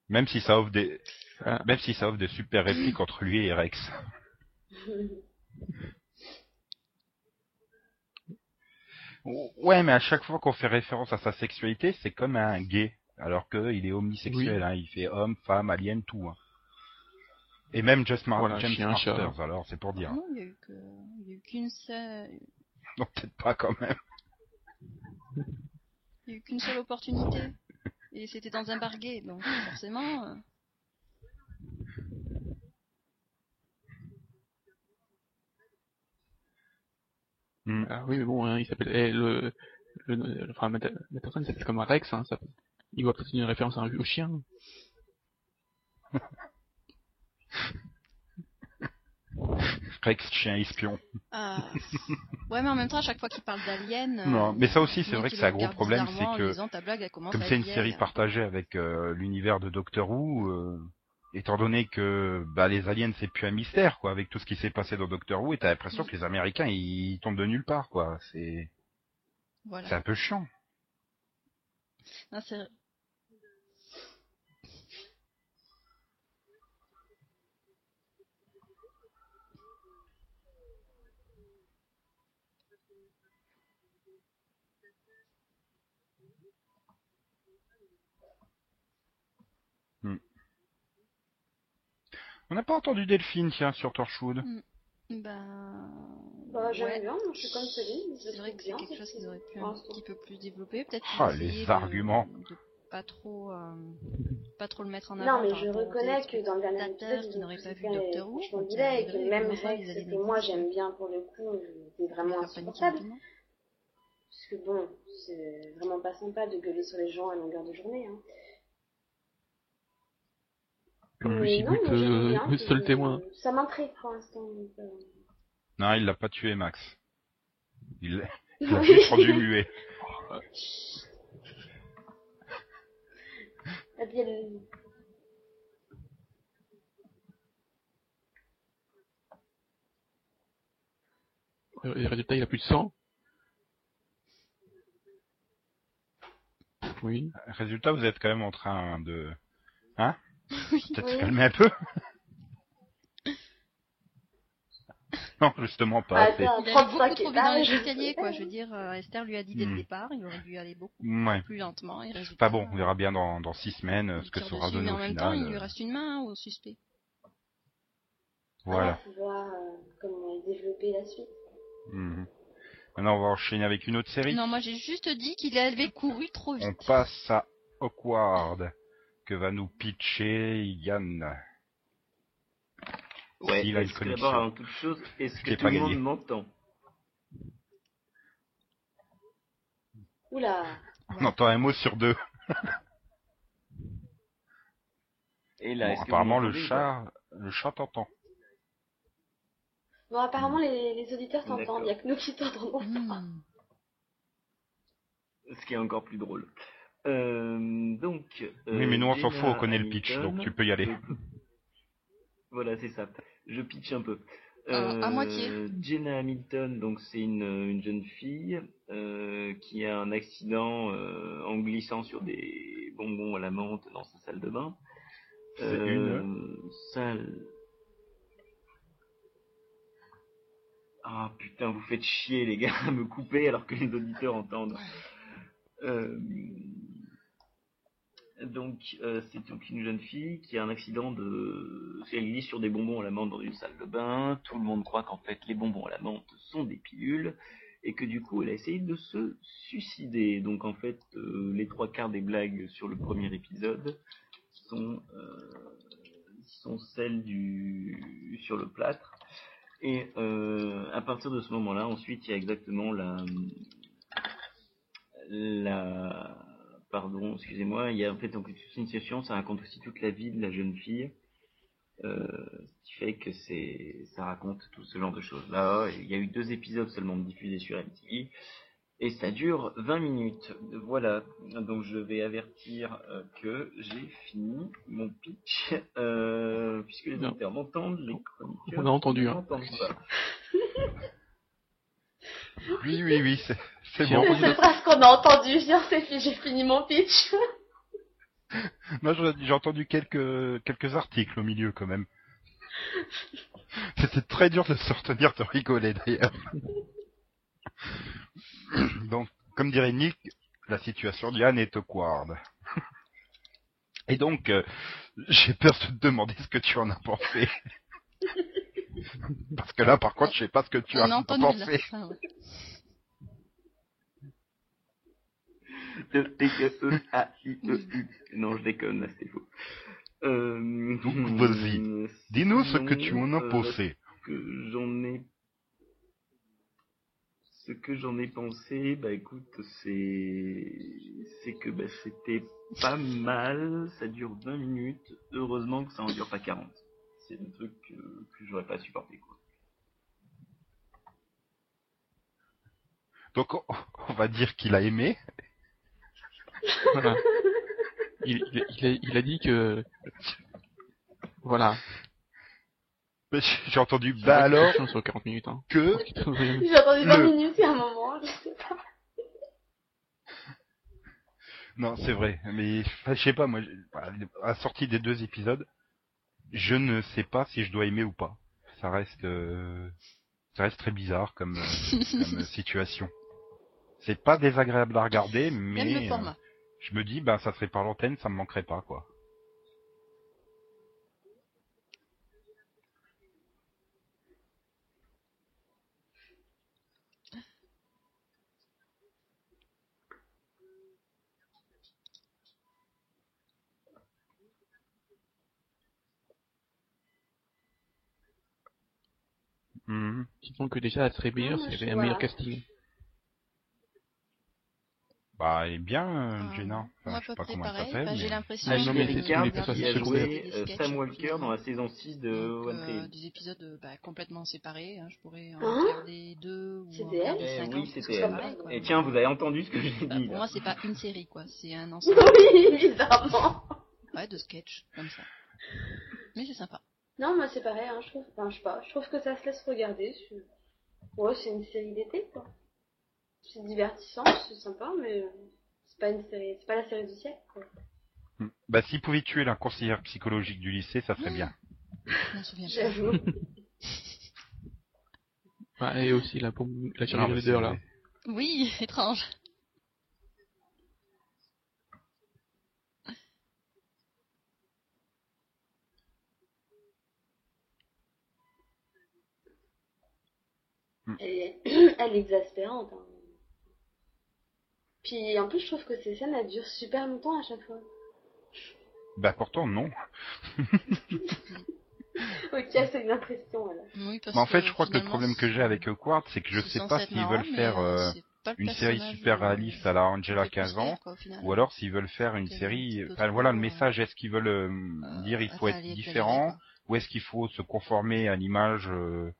Même si ça offre des, Ah. même si ça offre de super répliques entre lui et Rex. [laughs] Ouais, mais à chaque fois qu'on fait référence à sa sexualité, c'est comme un gay, alors qu'il est omnisexuel, Oui. hein, il fait homme, femme, alien, tout. hein. Et même Just Mar Voilà, James chien, alors c'est pour dire. Non, il y a eu qu'une seule, [laughs] Non, peut-être pas quand même. il y a eu qu'une seule opportunité. Et c'était dans un bar gay, donc forcément. euh. Ah oui, mais bon, hein, il s'appelle, eh, le, le, le- enfin, la personne s'appelle comme un Rex, hein, ça, il voit peut-être une référence à un, au chien. [laughs] Rex, chien espion. Ah. Ouais, mais en même temps, à chaque fois qu'il parle d'Alien. euh, Non, mais ça aussi, c'est vrai que c'est un gros problème, c'est que disant, blague, comme c'est une série vieille. partagée avec euh, l'univers de Doctor Who, euh, étant donné que bah, les aliens c'est plus un mystère quoi, avec tout ce qui s'est passé dans Doctor Who, et t'as l'impression que les Américains ils tombent de nulle part quoi. C'est Voilà. c'est un peu chiant. Non, c'est- On n'a pas entendu Delphine tiens sur Torchwood. Ben. Bah, j'aime ouais. bien, je suis comme Céline. je C'est vrai que c'est quelque chose qu'ils auraient pu un petit peu plus développer. Peut-être Ah, les de- arguments. De, pas trop, euh, pas trop le mettre en Non, avant. mais par je reconnais que dans le dernier épisode, qui ils n'auraient ont pas vu Doctor Who, et euh, que même que moi j'aime bien pour le coup, il était vraiment insupportable. Parce que bon, c'est vraiment pas sympa de gueuler sur les gens à longueur de journée. Hein. Comme le Mais non, gigoute, moi, j'aime euh, le seul témoin. Ça m'intrigue pour l'instant. euh. Non, il l'a pas tué Max. Il l'a [laughs] il l'a Oui. juste rendu [laughs] muet. Et puis, elle- Euh, Les résultats, il a plus de sang. Oui. Résultat, vous êtes quand même en train de hein? [laughs] Peut-être se Oui. calmer un peu. [laughs] non, justement pas. Ah, Il 35 beaucoup trop vite dans les escaliers, quoi. Je veux dire, euh, Esther lui a dit dès Hmm. le départ, il aurait dû aller beaucoup Ouais. plus lentement. Et résultat, Pas bon, on verra bien dans, dans six semaines euh, ce que sera dessus, donné mais au en même final. temps, il lui euh, reste une main hein, au suspect. Voilà. Ah, faut voir euh, comment développer la suite. Mhm. Maintenant, on va enchaîner avec une autre série. Non, moi j'ai juste dit qu'il avait couru trop On vite. passe à Awkward, que va nous pitcher Yann. Ouais, S'il a une est-ce que connexion. d'abord, avant toute chose, est-ce que tout pas le monde gagné. m'entend? Oula, On entend un mot sur deux. Et là, Bon, est-ce que vous apparemment, le chat, le chat t'entend. bon apparemment les, les auditeurs t'entendent, il y a que nous qui t'entendons. Pas Ce qui est encore plus drôle. Euh, donc. oui, mais nous, on s'en fout, on connaît le pitch, donc tu peux y aller. [laughs] Voilà, c'est ça. Je pitch un peu. Euh, à moitié. Jenna Hamilton, donc c'est une, une jeune fille euh, qui a un accident euh, en glissant sur des bonbons à la menthe dans sa salle de bain. C'est Euh, salle. Ah putain, vous faites chier les gars à me couper alors que les auditeurs entendent. Donc, euh, c'est donc une jeune fille qui a un accident de. Elle glisse sur des bonbons à la menthe dans une salle de bain. Tout le monde croit qu'en fait les bonbons à la menthe sont des pilules et que du coup elle a essayé de se suicider. Donc en fait, euh, les trois quarts des blagues sur le premier épisode sont, euh, sont celles du sur le plâtre. Et à partir de ce moment-là, ensuite, il y a exactement la pardon, excusez-moi, il y a en fait donc une situation, ça raconte aussi toute la vie de la jeune fille, euh, ce qui fait que c'est ça raconte tout ce genre de choses là. Il y a eu deux épisodes seulement diffusés sur MTV et ça dure 20 minutes. Voilà, donc je vais avertir euh, que j'ai fini mon pitch euh, puisque les auditeurs m'entendent, les chroniqueurs On a entendu, hein. pas. Oui, oui, oui, c'est c'est bon. C'est cette phrase qu'on a entendue, j'ai fini mon pitch. [laughs] Moi, j'ai entendu quelques quelques articles au milieu quand même. C'était très dur de se retenir de rigoler d'ailleurs. [coughs] Donc, comme dirait Nick, la situation d'Yann est awkward. Et donc, euh, j'ai peur de te demander ce que tu en as pensé. [laughs] Parce que là, par contre, je sais pas ce que tu On as pensé. T-E-A-I-E-U. [laughs] Non, je déconne, là, c'était faux. Euh, Donc, vas-y. Dis-nous ce que tu en as euh, pensé. que j'en ai ce que j'en ai pensé bah écoute c'est c'est que bah, c'était pas mal ça dure 20 minutes heureusement que ça en dure pas 40 c'est un truc que, que j'aurais pas supporté quoi Donc, on- on va dire qu'il a aimé. Voilà. Il, il, il a, il a dit que voilà. J'ai entendu, C'est bah alors sur 40 minutes. Hein. que... J'ai entendu 20 Le- minutes il y a un moment, je sais pas. Non, c'est vrai, mais enfin, je sais pas, moi, à la sortie des deux épisodes, je ne sais pas si je dois aimer ou pas. Ça reste, euh, ça reste très bizarre comme, euh, comme [laughs] situation. C'est pas désagréable à regarder, mais Même le euh, format. Je me dis, bah, ça serait par l'antenne, ça me manquerait pas, quoi. Mhm. Disons que déjà, elle serait meilleure Ah, avait un meilleur casting. Bah, elle est bien, euh, Ah, Jenna. Enfin, moi, je sais pas comment elle pareil. s'appelle. J'ai mais- l'impression Ah, que qui a joué euh, Sam Walker dans la saison 6 de Donc, One euh, des épisodes euh, bah, complètement séparés. Hein. Je pourrais en Hein regarder deux ou C'était en regarder Eh 50. oui, c'était elle. pareil, quoi. Et tiens, vous avez entendu ce que j'ai Bah, dit pour là. moi, c'est pas une série, quoi. C'est un [laughs] ensemble Oui, bizarrement. ouais, de sketchs comme ça. Mais c'est sympa. Non, moi c'est pareil, hein, je trouve, enfin, je sais pas, je trouve que ça se laisse regarder. Ouais, c'est une série d'été, quoi. C'est divertissant, c'est sympa, mais euh, c'est pas une série, c'est pas la série du siècle, quoi. Hmm. Bah, s'il pouvait tuer la conseillère psychologique du lycée, ça serait bien. Je m'en souviens pas. J'avoue. [laughs] Et aussi la bombe, la là. Oui, étrange. Elle est, [clears throat] elle est exaspérante. Hein. Puis en plus, je trouve que ces scènes, elles durent super longtemps à chaque fois. Bah, pourtant, non. [laughs] Ok, c'est une impression, alors. Oui, parce Mais en fait, que je crois que le problème que j'ai avec Awkward, c'est que je sais pas s'ils marrant, veulent mais, faire euh, euh, une série super euh, réaliste à la Angela qui fait 15 ans, quoi, ou alors s'ils veulent faire une un série. Enfin voilà, le message. Est-ce qu'ils veulent euh, dire il faut être différent, ou est-ce qu'il faut se conformer à l'image euh,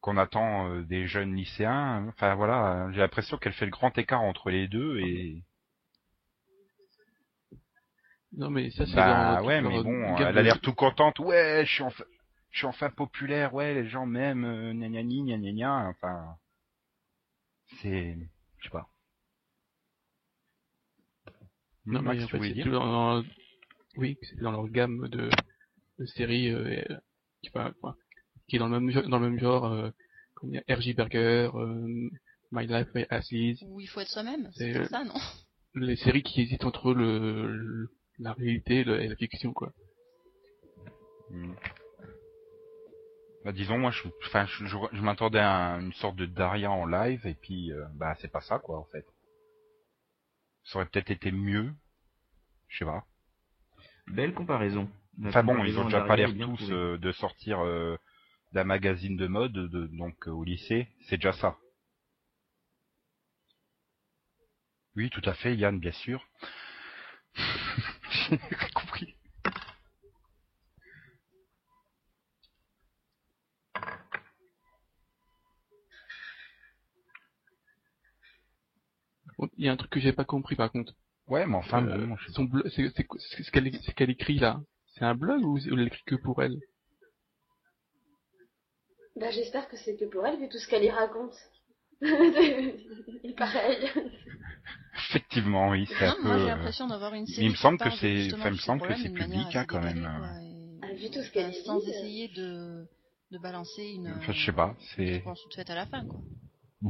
qu'on attend euh, des jeunes lycéens Enfin voilà, j'ai l'impression qu'elle fait le grand écart entre les deux et. Non, mais ça, c'est Bah ouais, mais bon, gamme elle a l'air tout contente. Ouais, je suis enfin, je suis enfin populaire. Ouais, les gens m'aiment. Euh, gna gna gna gna gna. Enfin, c'est, je sais pas. Non, Max, mais en fait, c'est tout dans, oui, c'est dans leur gamme de, de séries, euh, pas, quoi, qui est dans le même, genre- dans le même genre, euh, comme il y a R.J. Berger, euh, My Life as Is, Où il faut être soi-même, C'est- c'est ça, non? les séries qui hésitent entre le, le- la réalité et le- et la fiction, quoi. Hmm. Bah, disons, moi, je, enfin, je, je, je m'attendais à une sorte de Daria en live, et puis, euh, bah, c'est pas ça, quoi, en fait. Ça aurait peut-être été mieux. Je sais pas. Belle comparaison. La Enfin bon, ils ont déjà pas l'air tous euh, de sortir euh, d'un magazine de mode, de, donc euh, au lycée, c'est déjà ça. Oui, tout à fait, Yann, bien sûr. [laughs] J'ai rien compris. Bon, Il y a un truc que j'ai pas compris, par contre. Ouais, mais enfin Euh, bon, je son blog, c'est, c'est, quoi- c'est ce qu'elle, c'est ce qu'elle écrit là? C'est un blog ou ou elle écrit que pour elle? Bah, j'espère que c'est que pour elle, vu tout ce qu'elle y raconte. [laughs] Et pareil. Effectivement, oui, c'est un Non, peu. moi j'ai euh, l'impression d'avoir une il série. me semble que c'est- il me semble que c'est manière public, hein, quand même. et- Ah, vu tout ce enfin, qu'elle sans dit, euh, essayer de, de balancer une, Enfin, je sais pas, c'est. toute faite à la fin, quoi.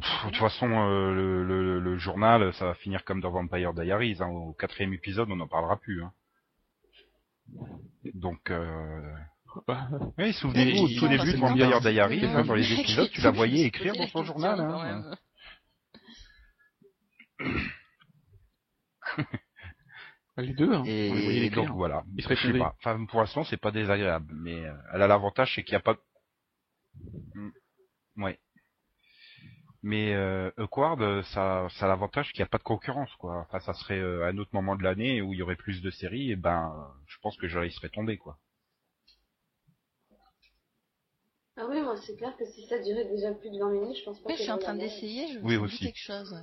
Pff, De toute façon, euh, le, le, le journal, ça va finir comme dans Vampire Diaries. Hein. Au quatrième épisode, on n'en parlera plus. Hein. Donc, euh... [laughs] Oui, souvenez-vous, au tout début de Vampire. Diaries, hein, dans les épisodes, tu la voyais écrire dans son journal. Hein. [coughs] les deux, hein. Les voyait Et, donc voilà. Il Je sais pas. Enfin, pour l'instant, c'est pas désagréable, mais euh, elle a l'avantage, c'est qu'il n'y a pas. Mm. Ouais. Mais euh, Awkward, euh, ça, ça a l'avantage qu'il n'y a pas de concurrence, quoi. Enfin, ça serait euh, un autre moment de l'année où il y aurait plus de séries, et ben, euh, je pense que je laisserais tomber, quoi. Ah oui, moi c'est clair que si ça durait déjà plus de 20 minutes, je pense pas Oui, que je suis en train d'essayer, je Oui, aussi. quelque chose.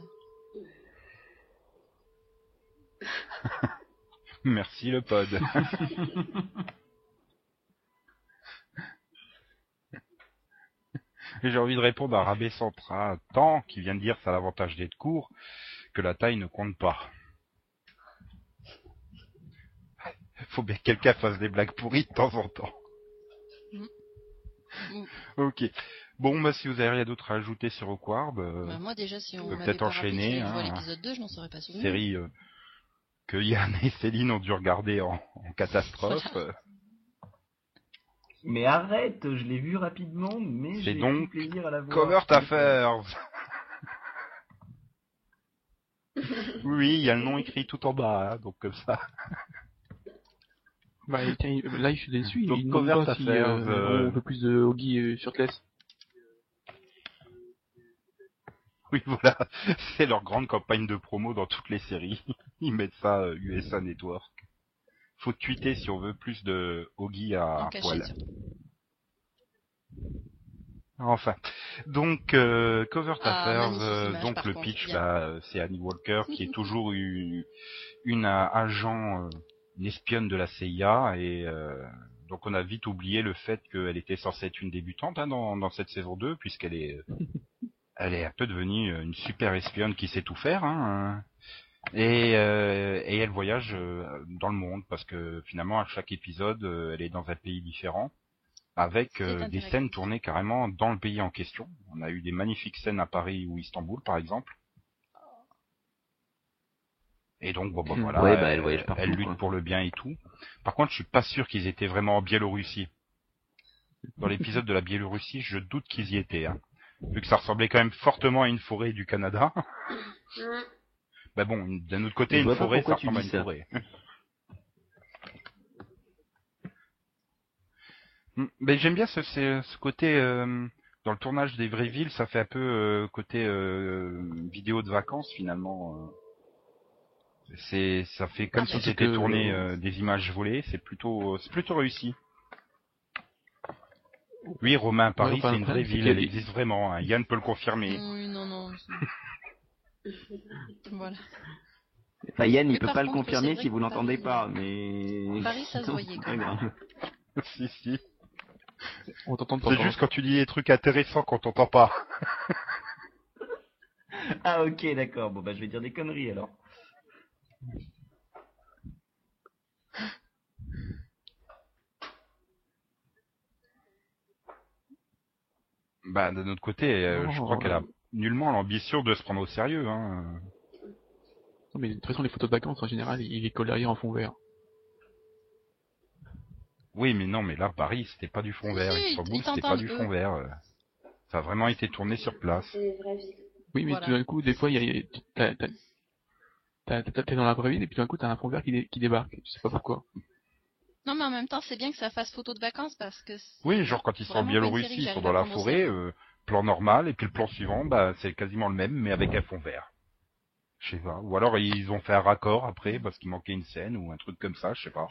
[laughs] Merci le pod. [laughs] J'ai envie de répondre à Rabé Centra, tant qui vient de dire ça a l'avantage d'être court, que la taille ne compte pas. [laughs] Faut bien que quelqu'un fasse des blagues pourries de temps en temps. [laughs] Ok. Bon, bah si vous avez rien d'autre à ajouter sur euh, Bah, moi déjà, si on peut peut-être enchaîner, hein. l'épisode 2, je n'en serais pas souvenu. série euh, que Yann et Céline ont dû regarder en, en catastrophe. [laughs] Mais arrête, je l'ai vu rapidement, mais C'est j'ai donc pris plaisir à la voir. Covert Affairs. [laughs] oui, il y a le nom écrit tout en bas, hein, donc comme ça. Bah, tiens, il- là, je suis déçu. Donc, il pas si Affairs, euh, euh, on veut plus de Oggy euh, sur. [laughs] Oui, voilà, c'est leur grande campagne de promo dans toutes les séries. [laughs] Ils mettent ça euh, USA Network. Faut tweeter si on veut plus de Oggy à poil. Enfin, donc euh, Covert Ah, Affairs, euh, image, donc le contre, pitch euh, c'est Annie Walker qui est toujours une, une euh, agent, euh, une espionne de la CIA et euh, donc on a vite oublié le fait qu'elle était censée être une débutante hein, dans, dans cette saison 2 puisqu'elle est [laughs] elle est un peu devenue une super espionne qui sait tout faire hein, et, euh, et elle voyage euh, dans le monde parce que finalement à chaque épisode euh, elle est dans un pays différent avec euh, des scènes tournées carrément dans le pays en question. On a eu des magnifiques scènes à Paris ou Istanbul par exemple. Et donc bon, bah, Hmm. voilà, Ouais, bah, elle voyage partout, elle lutte quoi. pour le bien et tout. Par contre, je suis pas sûr qu'ils étaient vraiment en Biélorussie. Dans l'épisode de la Biélorussie, je doute qu'ils y étaient. Hein. Vu que ça ressemblait quand même fortement à une forêt du Canada. Bah bon, d'un autre côté, Je une forêt, ça ressemble à une ça. forêt. [laughs] Mm, Mais j'aime bien ce, ce, ce côté euh, dans le tournage des vraies villes, ça fait un peu euh, côté euh, vidéo de vacances finalement. Euh. C'est, ça fait comme Ah, si c'était que- tourné euh, des images volées. C'est plutôt, c'est plutôt réussi. Oui, Romain, Paris, c'est une vraie ville, elle existe vraiment. hein. Yann peut le confirmer. Oui, non, non. [laughs] voilà. Enfin, Yann, Mais il peut par pas le confirmer si vous l'entendez pas, mais... Paris, ça se voyait, quand même. [laughs] si, si. On t'entend temps C'est juste quand tu dis des trucs intéressants qu'on t'entend pas. [laughs] Ah ok, d'accord. Bon bah je vais dire des conneries alors. Bah, d'un autre côté, euh, je Non, crois qu'elle a nullement l'ambition de se prendre au sérieux. Hein. Non, mais de toute façon, les photos de vacances, en général, il colle derrière en fond vert. Oui, mais non, mais là, Paris, c'était pas du fond vert. si, Istanbul, c'était pas du fond vert. euh. Ça a vraiment été tourné sur place. Oui, mais Voilà. tout d'un coup, des fois, il y a, t'as- t'as- t'as- t'as- t'es dans la vraie ville, et puis tout d'un coup, t'as un fond vert qui, dé- qui débarque. Tu sais pas pourquoi. Non, mais en même temps, c'est bien que ça fasse photo de vacances parce que. c'est Oui, genre quand ils sont en Biélorussie, ils sont dans la forêt, euh, plan normal, et puis le plan suivant, bah, c'est quasiment le même, mais avec un fond vert. Je sais pas. Ou alors ils ont fait un raccord après parce qu'il manquait une scène ou un truc comme ça, je sais pas.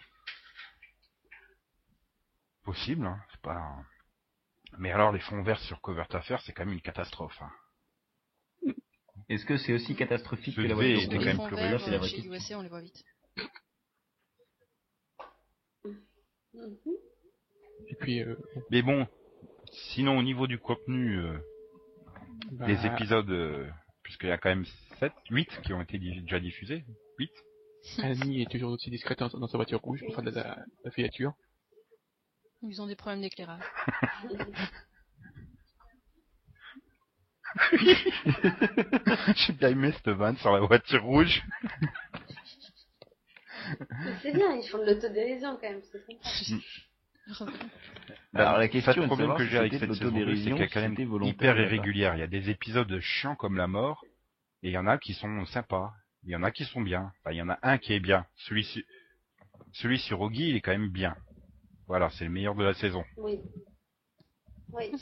Possible, hein. C'est pas. Mais alors les fonds verts sur Covert Affair, c'est quand même une catastrophe. Hein. Est-ce que c'est aussi catastrophique Ce que la voiture Les quand même c'est la euh, vraie chez. USA, on les voit vite. Et puis, euh, Mais bon, sinon au niveau du contenu, euh, Bah, les épisodes, euh, puisqu'il y a quand même 7, 8 qui ont été déjà diffusés. 8 Annie est toujours aussi discrète dans, dans sa voiture rouge pour faire de la, la filature. Ils ont des problèmes d'éclairage. [laughs] [laughs] J'ai bien aimé cette vanne sur la voiture rouge. C'est bien, ils font de l'autodérision quand même, c'est sympa. Alors la question le problème que j'ai avec cette saison 2, c'est qu'elle est quand même hyper irrégulière. Il y a des épisodes chiants comme la mort, et il y en a qui sont sympas. Il y en a qui sont bien. Enfin, il y en a un qui est bien. Celui sur, celui sur Ogi, il est quand même bien. Voilà, c'est le meilleur de la saison. Oui. Oui.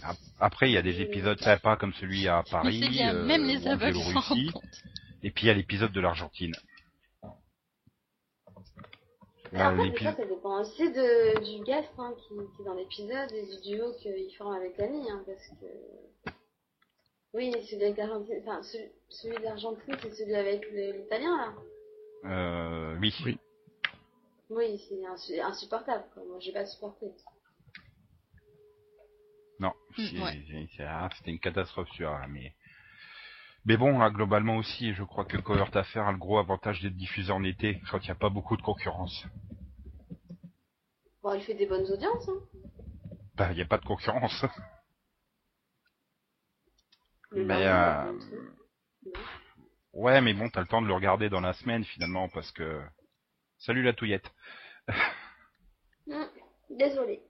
Après, il y a des épisodes sympas comme celui à Paris, bien, euh, même les aveugles s'en rendent Biélorussie, compte. et puis il y a l'épisode de l'Argentine. Après, l'épisode- ça, ça dépend aussi de, du guest hein, qui, qui est dans l'épisode et du duo qu'il forme avec l'ami, hein, parce que... Oui, celui enfin, celui, l'Argentine, c'est celui avec l'italien, là. Euh, oui. Oui. Oui, c'est insu- insupportable, quoi. Moi, j'ai pas supporté. Mm, ouais. ah, c'était une catastrophe celui-là, mais... Mais bon, là, globalement aussi, je crois que Covert Affair a le gros avantage d'être diffusé en été, quand il n'y a pas beaucoup de concurrence. Bon, il fait des bonnes audiences, hein. Bah, il n'y a pas de concurrence. Le Mais, euh, ça. Ouais, mais bon, t'as le temps de le regarder dans la semaine, finalement, parce que... Salut la touillette. Hum, Désolé.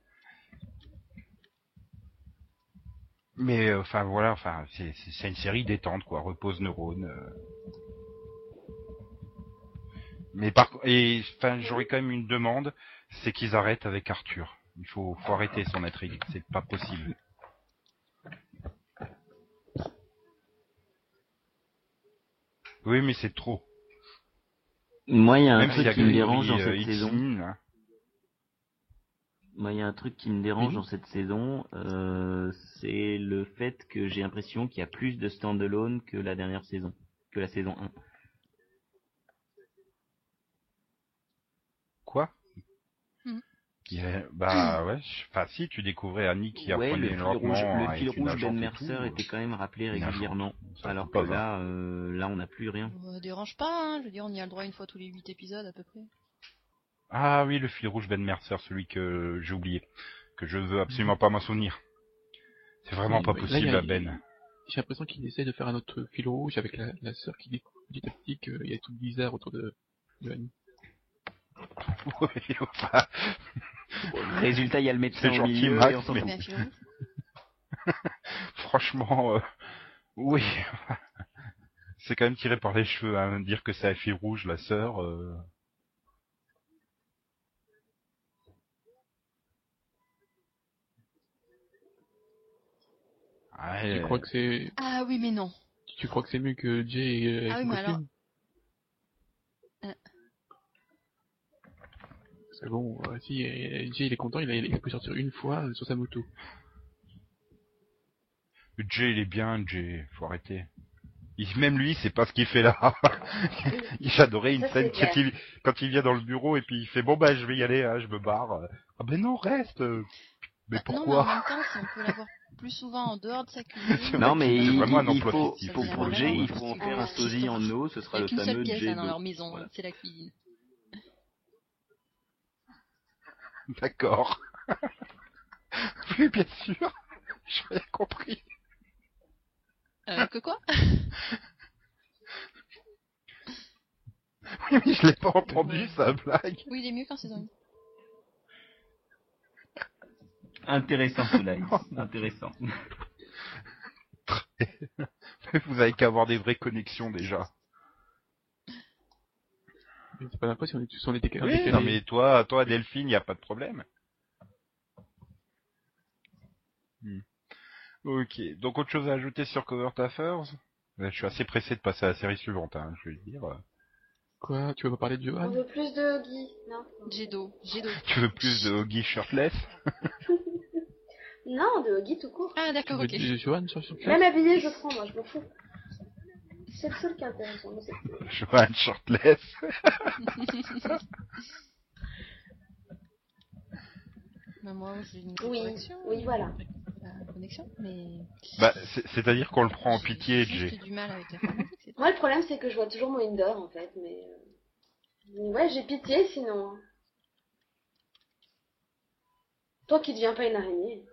Mais, euh, enfin, voilà, enfin, c'est une série détente, quoi, repose neurone. euh. Mais par et enfin, j'aurais quand même une demande, c'est qu'ils arrêtent avec Arthur. Il faut, faut arrêter son intrigue, c'est pas possible. Oui, mais c'est trop. Moi, il y a un Même truc qui me dérange dans euh, cette saison. Moi, il y a un truc qui me dérange Oui. dans cette saison, euh, c'est le fait que j'ai l'impression qu'il y a plus de stand-alone que la dernière saison, que la saison 1. Quoi? Hmm. Il y a- Bah ouais, je- enfin si, tu découvrais Annie qui ouais, apprenait le fil rouge, le fil rouge Ben Mercer tout, était quand même rappelé régulièrement, alors que là, euh, là, on n'a plus rien. Ça me dérange pas, hein. Je veux dire, on y a le droit une fois tous les 8 épisodes à peu près. Ah oui, le fil rouge Ben Mercer, celui que j'ai oublié, que je veux absolument pas m'en souvenir. C'est vraiment Oui, pas bah, là, possible il y a- à Ben. J'ai l'impression qu'il essaie de faire un autre fil rouge avec la, la sœur qui découvre petit à petit qu'il y a tout bizarre autour de, de Annie. Oui, enfin, Résultat, il y a le médecin au gentil, milieu Max, et on s'en mais- [laughs] franchement, euh, oui. [laughs] C'est quand même tiré par les cheveux, hein, dire que c'est un fil rouge, la sœur. euh. Ouais, Tu crois que c'est, Ah oui, mais non. tu crois que c'est mieux que Jay euh, Ah oui, mais alors- Euh. C'est bon, euh, si Jay il est content, il a, il a pu sortir une fois euh, sur sa moto. Jay, il est bien, Jay, faut arrêter. Il- même lui, c'est pas ce qu'il fait là. [laughs] J'adorais une Ça, scène il, quand il vient dans le bureau et puis il fait bon bah je vais y aller, hein, je me barre. Ah ben non, reste. Mais Bah, non, mais en pourquoi même temps, si on peut l'avoir plus souvent en dehors de sa cuisine. C'est Non, mais c'est il, il faut, fictif. faut pour il faut en faire un sosie en eau, ce Il sera n'y a le qu'une seule fameux pièce Jay hein, dans 2. leur maison, Voilà. c'est la cuisine. [laughs] D'accord. [laughs] oui, bien sûr. J'ai rien compris. Euh, que quoi? [laughs] Oui, mais je l'ai pas entendu, sa blague. Oui, il est mieux qu'en saison Intéressant, Soleil. [laughs] Intéressant. Vous avez qu'à avoir des vraies connexions déjà. Mais C'est pas l'impression si on est on était Oui, décalé. non mais toi, toi Delphine, y a pas de problème. Hmm. Ok, donc autre chose à ajouter sur Covert Affairs? Là, Je suis assez pressé de passer à la série suivante, hein, je vais le dire. Quoi? Tu veux pas parler de On Johan veut plus de Guy, non? Jedo, Jedo. [laughs] Tu veux plus de Oggy Shirtless? [laughs] Non, de Guy tout court. Ah d'accord, ok. de Johan sur sur Même habillé, je prends, moi, je m'en fous. C'est le seul qui est intéressant. moi, c'est- [laughs] Johan Shirtless [laughs] Bah, moi, j'ai une Oui, correction. oui, voilà. Euh, connexion, mais Bah, c'est- c'est-à-dire qu'on le prend en pitié, j'ai du mal avec. Moi, le problème, c'est que je vois toujours mon indoor, en fait, mais... euh, mais Ouais, j'ai pitié, sinon. Toi qui deviens pas une araignée.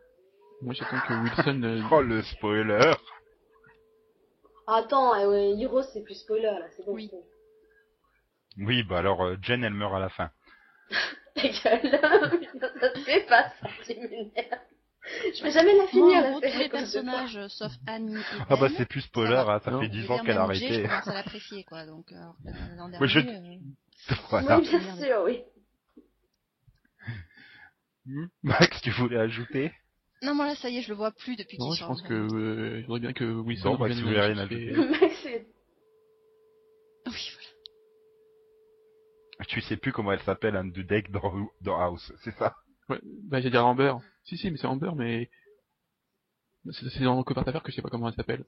Moi j'attends que Wilson. euh, Oh, le spoiler attends, euh, Heroes, c'est plus spoiler, là, c'est bon. Oui. Oui, bah alors, euh, Jen, elle meurt à la fin. [laughs] Ta gueule. [laughs] ça se fait pas, ça, tu m'énerves. Je vais jamais la finir, Moi, en la gros, tous les je personnages, euh, sauf Annie et Ah bah c'est plus spoiler, ça hein, ça fait Je 10 je veux ans qu'elle a arrêté. Je commence à l'apprécier, quoi. Donc, euh, l'an Moi, je- dernier, euh, [laughs] voilà. Oui, bien sûr, oui. Max, tu voulais ajouter? Non, moi là, ça y est, je le vois plus depuis Non, qu'il je sort. pense que euh, je voudrais bien que Wilson Bon, bah, si vous voulez rien Max, c'est- Oui, voilà. Tu sais plus comment elle s'appelle, Anne de Deck dans, dans House, c'est ça? Ouais, bah j'ai dire Amber. Si si, mais c'est Amber, mais c'est dans Covert Affaires que je sais pas comment elle s'appelle.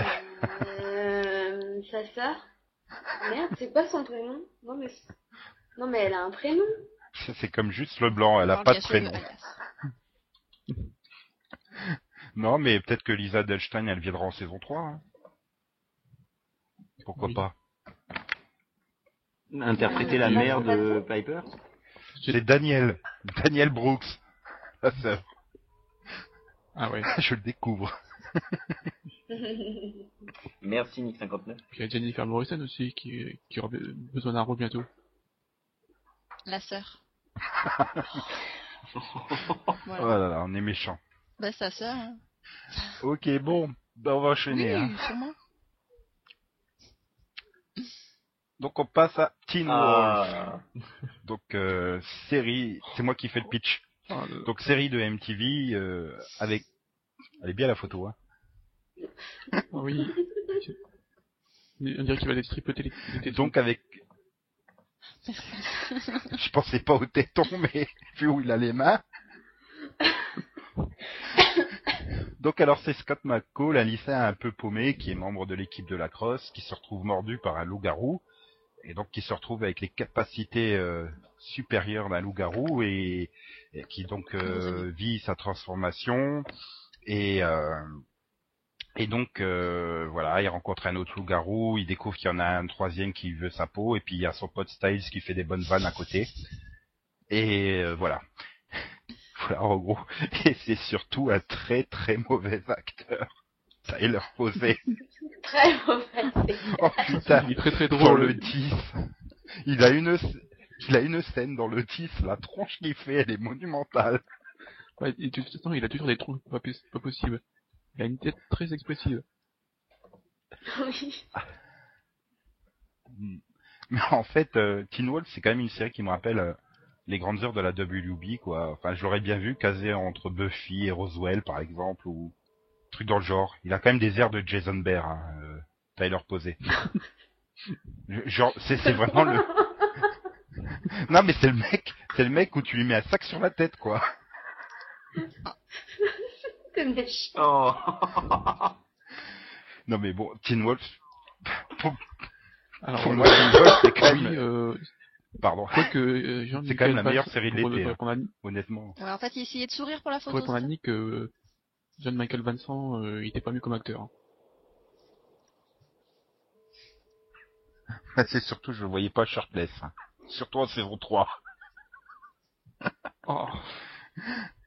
Euh, sa sœur Merde, c'est quoi son prénom? Non mais... non, mais elle a un prénom. [laughs] C'est- comme juste le blanc, elle a pas de prénom. [laughs] Non, mais peut-être que Lisa Delstein, elle viendra en saison 3. hein. Pourquoi Oui. pas Interpréter la mère de. Piper? C'est Daniel. Daniel Brooks. La sœur. Ah ouais. [laughs] Je le découvre. Merci Nick59. Puis il y a Jennifer Morrison aussi qui, qui aura be- besoin d'un rôle bientôt. La sœur. Oh voilà. là là, on est méchant. Bah, sa sœur. Hein. Ok, bon, bah, on va enchaîner. Oui, hein. sûrement. Donc on passe à Teen Wolf. Ah, Donc euh, série, c'est moi qui fais le pitch. Ah, le- Donc série de MTV euh, avec, elle est bien la photo. Hein. oui. On dirait qu'il va les tripoter les. Donc avec, [laughs] je pensais pas au téton, mais vu où il a les mains. Donc alors c'est Scott McCall, un lycéen un peu paumé qui est membre de l'équipe de lacrosse, qui se retrouve mordu par un loup-garou, et donc qui se retrouve avec les capacités euh, supérieures d'un loup-garou et, et qui donc euh, vit sa transformation et euh, et donc euh, voilà, il rencontre un autre loup-garou, il découvre qu'il y en a un troisième qui veut sa peau, et puis il y a son pote Styles qui fait des bonnes vannes à côté. Et euh, voilà. [laughs] Voilà en gros. Et c'est surtout un très très mauvais acteur. Tyler Posey. [laughs] Très mauvais. Oh putain, Il est très très dans drôle. le 10. Il a une il a une scène dans le 10, la tronche qu'il fait, elle est monumentale. Ouais, et de toute façon, il a toujours des troncs pas, pas possibles. Il a une tête très expressive. [laughs] Oui. Mais en fait, euh, Teen Wolf, c'est quand même une série qui me rappelle euh, les grandes heures de la WB, quoi. Enfin, je l'aurais bien vu casé entre Buffy et Roswell, par exemple, ou truc dans le genre. Il a quand même des airs de Jason Bear, hein, euh, Tyler Posey. [laughs] Je- genre, c'est c'est vraiment le. [laughs] Non, mais c'est le mec, c'est le mec où tu lui mets un sac sur la tête, quoi. C'est méchant. Oh. [laughs] Non, mais bon, Teen Wolf. Pour, Alors, pour moi, Teen Wolf, c'est quand oui, même. euh, Pardon, euh, C'est quand même la meilleure série de pour, l'été, pour hein. à, honnêtement. Ouais, en fait, il essayait de sourire pour la pour photo. répondre à Nick, euh, John Michael Vincent, euh, il était pas mieux comme acteur. hein. [laughs] C'est surtout, je le voyais pas shirtless. hein. Surtout en saison 3. Oh,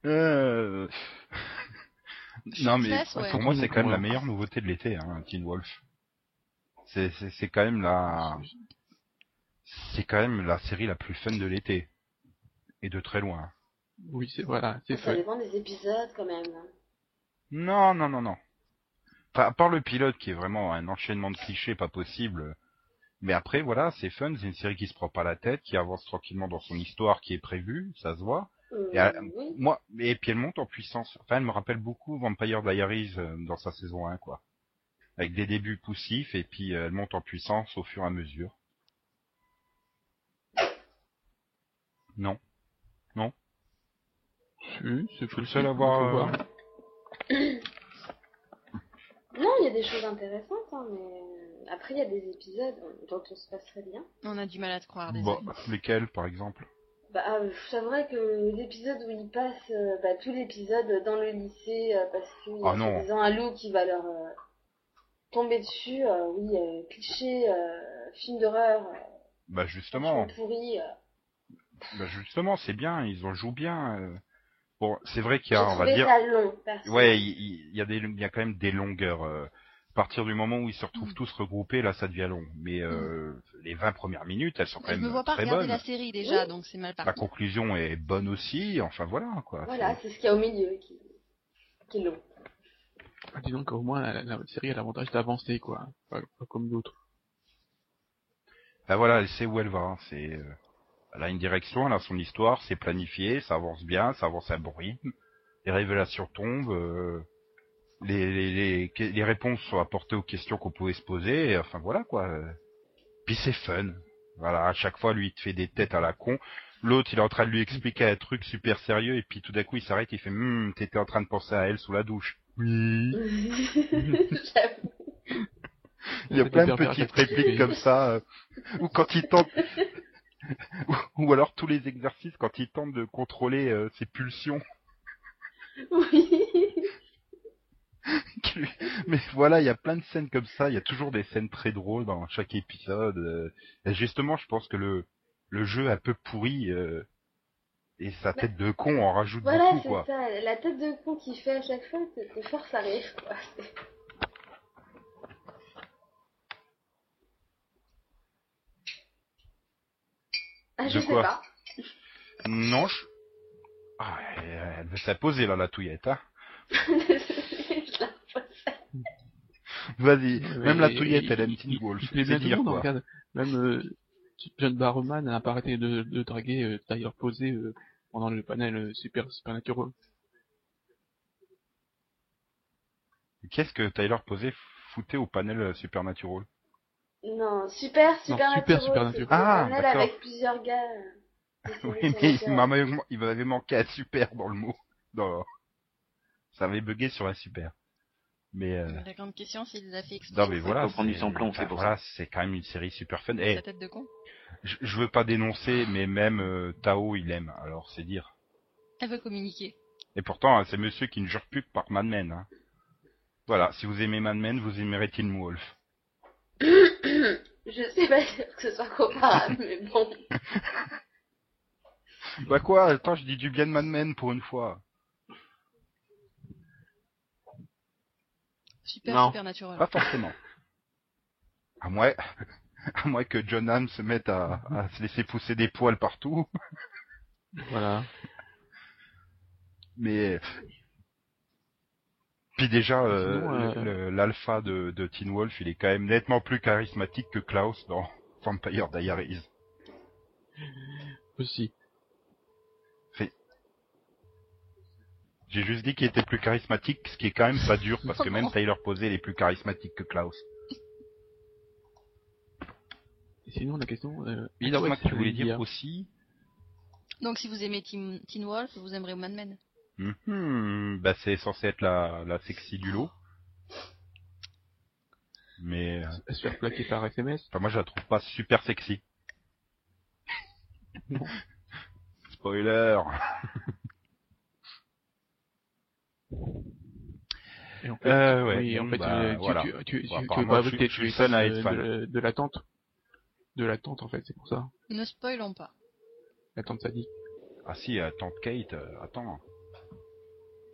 Euh... Non mais ouais. pour moi c'est quand même la meilleure nouveauté de l'été, hein, Teen Wolf. C'est c'est c'est quand même la c'est quand même la série la plus fun de l'été et de très loin. oui, c'est voilà, c'est Ça fun. dépend des épisodes, quand même. hein. Non non non non. Enfin, à part le pilote qui est vraiment un enchaînement de clichés pas possible. Mais après voilà, c'est fun, c'est une série qui se prend pas la tête, qui avance tranquillement dans son histoire qui est prévue, ça se voit. Euh, Et, euh, oui. Moi, et puis elle monte en puissance. Enfin, elle me rappelle beaucoup Vampire Diaries euh, dans sa saison 1, quoi. Avec des débuts poussifs et puis euh, elle monte en puissance au fur et à mesure. Non. Si, c'est le seul à avoir, euh, voir. [coughs] Non, il y a des choses intéressantes, hein, mais après, il y a des épisodes dont on se passerait bien. On a du mal à te croire, Bon, désolé. lesquels, par exemple? Bah, euh, c'est vrai que l'épisode où ils passent, euh, bah, tout l'épisode dans le lycée, euh, parce qu'il y a Ah soi-disant un loup qui va leur euh, tomber dessus, euh, oui, euh, cliché, euh, film d'horreur, euh, Bah justement, pourri. euh. bah justement, c'est bien, ils en jouent bien. euh. Bon, c'est vrai qu'il y a, on va dire, long, ouais, il, y a des, il y a quand même des longueurs. À partir du moment où ils se retrouvent Mm. tous regroupés, là, ça devient long. Mais euh, les 20 premières minutes, elles sont quand Je même me vois pas très regarder bonnes. la série déjà, Oui. donc c'est mal La parti. conclusion est bonne aussi. Enfin voilà, quoi. Voilà, C'est- ce qu'il y a au milieu qui, qui est long. Ah, Disons qu'au moins la, la série a l'avantage d'avancer, quoi. Pas, pas comme d'autres. Bah voilà, elle sait où elle va. hein. C'est, euh, elle a une direction, elle a son histoire, c'est planifié, ça avance bien, ça avance à bon rythme. Les révélations tombent, euh, les, les, les, réponses sont apportées aux questions qu'on pouvait se poser. et enfin voilà quoi. Puis c'est fun. Voilà, à chaque fois lui il te fait des têtes à la con. L'autre il est en train de lui expliquer un truc super sérieux et puis tout d'un coup il s'arrête, il fait hum, t'étais en train de penser à elle sous la douche. Oui. J'avoue. [laughs] Il y a plein de petites répliques comme ça, euh, ou quand il tente, ou, [laughs] ou alors tous les exercices quand il tente de contrôler euh, ses pulsions. oui. [laughs] Mais voilà, il y a plein de scènes comme ça. Il y a toujours des scènes très drôles dans chaque épisode. euh, et justement, je pense que le le jeu un peu pourri euh, et sa tête de con en rajoute Voilà, beaucoup c'est quoi. ça. La tête de con qu'il fait à chaque fois, te, te force à rire, quoi. C'est- [laughs] Ah, De je sais quoi pas. Non, je... ah, elle, elle veut s'imposer là la touillette. Hein. [laughs] La. Vas-y, même la il- touillette, il- elle aime Teen Wolf. Il bien tout le dire monde, regarde. Même euh, John Barrowman n'a pas arrêté de, de draguer euh, Tyler Posey euh, pendant le panel euh, Super Supernatural. Qu'est-ce que Tyler Posey foutait au panel euh, Supernatural? Non, super, super Super Supernatural. Ah, panel d'accord. avec plusieurs gars. euh, [laughs] Oui, mais il Supernatural. m'avait manqué un super dans le mot. Ça avait bugué sur un super. Mais euh... La grande question, c'est s'il l'a fait exprès. non mais Il voilà, prendre du c'est- samplon, c'est pour voilà, c'est quand même une série super fun. Sa tête de con. je, je veux pas dénoncer, mais même euh, Tao il aime. Alors c'est dire. Elle veut communiquer. Et pourtant, hein, c'est Monsieur qui ne jure plus que par Mad Men. Hein. Voilà, si vous aimez Mad Men, vous aimerez Teen Wolf. [coughs] Je sais pas dire que ce soit comparable, [laughs] mais bon. Bah quoi Attends, je dis du bien de Mad Men pour une fois. Super Non. Supernatural. Pas forcément. [laughs] À moins, à moins que John Hamm se mette à, à se laisser pousser des poils partout. Voilà. Mais puis déjà, euh, euh, l'alpha de, de Teen Wolf, il est quand même nettement plus charismatique que Klaus dans [laughs] Vampire Diaries. Aussi. J'ai juste dit qu'il était plus charismatique, ce qui est quand même pas dur parce que même. Tyler Posey il est plus charismatique que Klaus. Et sinon, la question... Euh, c'est ce tu voulais que je dire aussi Donc si vous aimez Teen, Teen Wolf, vous aimerez Mad Men. Mhm, bah c'est censé être la, la sexy du lot. Mais euh, se faire plaquer par SMS. enfin, moi je la trouve pas super sexy. Spoiler. [laughs] Et en fait, Euh, ouais, oui, en fait, bah, euh, tu, voilà. tu, tu, tu, je je suis seul à être de, fan. de, de l'attente. De l'attente, en fait, c'est pour ça. Ne spoilons pas. L'attente sadique. Ah si, euh, tante Kate, euh, attends.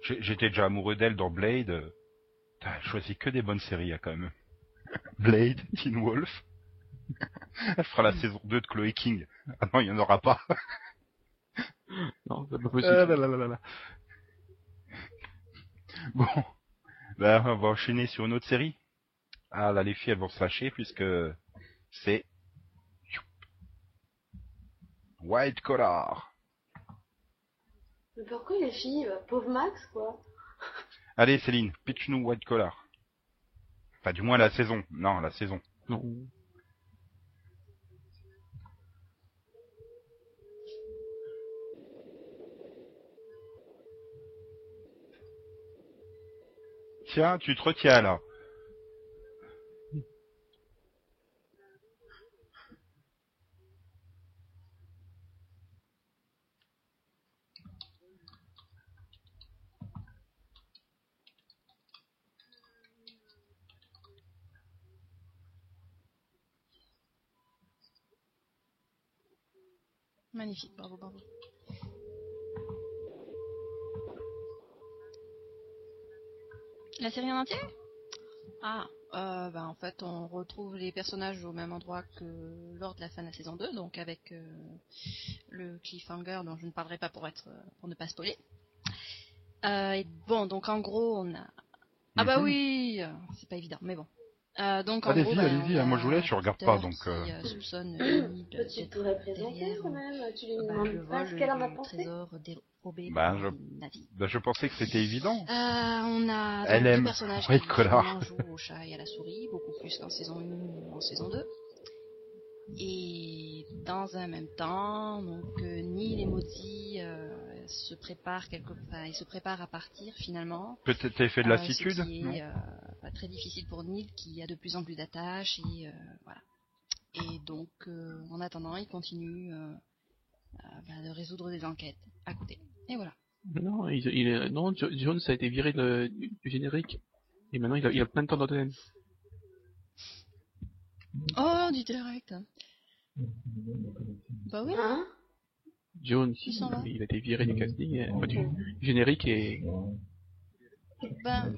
J'ai- J'étais déjà amoureux d'elle dans Blade. euh. T'as choisi que des bonnes séries, hein, quand même. [laughs] Blade, Teen Wolf. [laughs] Elle fera la saison 2 de Chloé King. Ah non, il y en aura pas. Non, c'est pas possible. Ah là là là. [laughs] Bon, ben, on va enchaîner sur une autre série. Ah là, les filles, elles vont se lâcher puisque c'est White Collar. Mais pourquoi les filles bah, Pauvre Max, quoi. [laughs] Allez, Céline, pitch-nous White Collar. Enfin, du moins la saison. Non, la saison. Non. retiens, tu te retiens là. Magnifique, bravo, bravo. La série en entier? Ah, euh, bah, en fait, on retrouve les personnages au même endroit que lors de la fin de la saison 2, donc avec euh, le cliffhanger dont je ne parlerai pas pour être pour ne pas spoiler. Euh, et bon, donc en gros, on a ah bah oui, euh, c'est pas évident, mais bon. Euh, donc en Allez-y, gros, bah, allez-y, a moi, je vous laisse, je regarde Peter pas, donc, qui, euh. euh, soupçonne tu pourrais présenter derrière, quand même. Tu lui bah, demandes le pas ce qu'elle en a pensé. trésor dérobé Par je- un pensais que c'était évident. Euh, on a Elle aime personnages White qui finalement jouent au chat et à la souris, beaucoup plus qu'en saison 1 ou en saison 2. Et dans un même temps, donc euh, Neil et Maudie euh, se préparent quelque, enfin, ils se préparent à partir finalement. Peut-être effet de Euh, lassitude ce qui est euh, très difficile pour Neil qui a de plus en plus d'attaches et euh, voilà. Et donc euh, en attendant, il continue euh, euh, bah, de résoudre des enquêtes à côté. Et voilà. Non, il, il est- non, Jo- Jones a été viré de- du, du générique. Et maintenant, il a, il a plein de temps d'antenne. Oh, du direct. Bah oui. Hein? Jones, Il il, a été viré du casting, euh, enfin, du générique et Ben,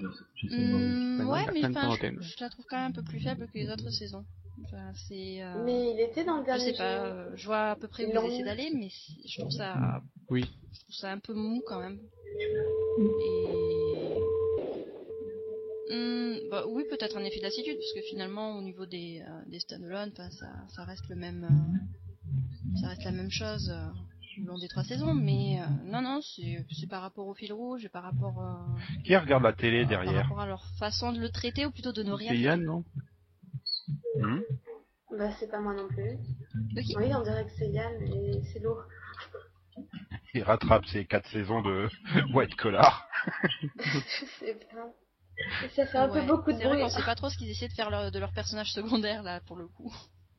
ouais, mais enfin, je, je la trouve quand même un peu plus faible que les autres saisons. Enfin, c'est. euh, Mais il était dans le je dernier sais pas, euh, je vois à peu près où essaient mis. d'aller, mais je trouve ça, Oui. je trouve ça un peu mou quand même. Et. Hum, bah oui, peut-être un effet lassitude, parce que finalement, au niveau des, euh, des standalone, ça, ça reste le même, euh, ça reste la même chose euh, le long des trois saisons, mais euh, non, non, c'est c'est par rapport au fil rouge et par rapport, euh, Qui regarde la télé par derrière rapport à leur façon de le traiter, ou plutôt de ne rien C'est. Yann, non Hmm Bah, c'est pas moi non plus. Oui, on dirait que c'est Yann, mais c'est lourd. Il rattrape ses quatre saisons de [laughs] White Collar. je sais pas. Et ça fait un Ouais, peu beaucoup de C'est vrai bruit. qu'on sait pas trop ce qu'ils essaient de faire leur- de leurs personnages secondaires là pour le coup.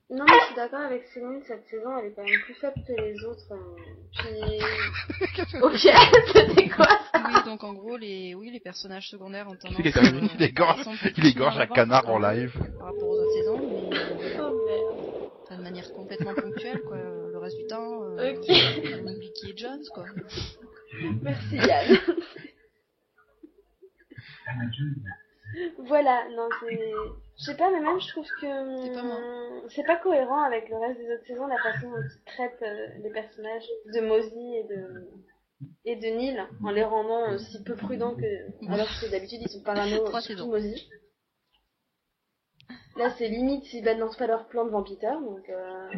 Non, mais je suis d'accord avec Céline, cette saison, elle est quand même plus faible que les autres. euh. Puis... [laughs] ok, c'était quoi ça Oui, donc en gros les oui les personnages secondaires ont tendance. qu'il est arrivé Il égorge- il égorge un canard en par- live. Par rapport aux autres saisons, mais euh, Oh merde. enfin, de manière complètement ponctuelle quoi. Reste du temps, euh, Ok. on oublie qui est Jones quoi. [laughs] Merci [laughs] Yann. voilà, non, c'est. Je sais pas, mais même je trouve que. C'est pas hum, pas cohérent avec le reste des autres saisons, la façon dont ils traitent euh, les personnages de Mosey et de. Et de Neil, en les rendant euh, si peu prudents que. Alors que d'habitude ils sont parano, [laughs] surtout. Mosey. Là, c'est limite s'ils balancent pas leur plan devant Peter, donc. Euh...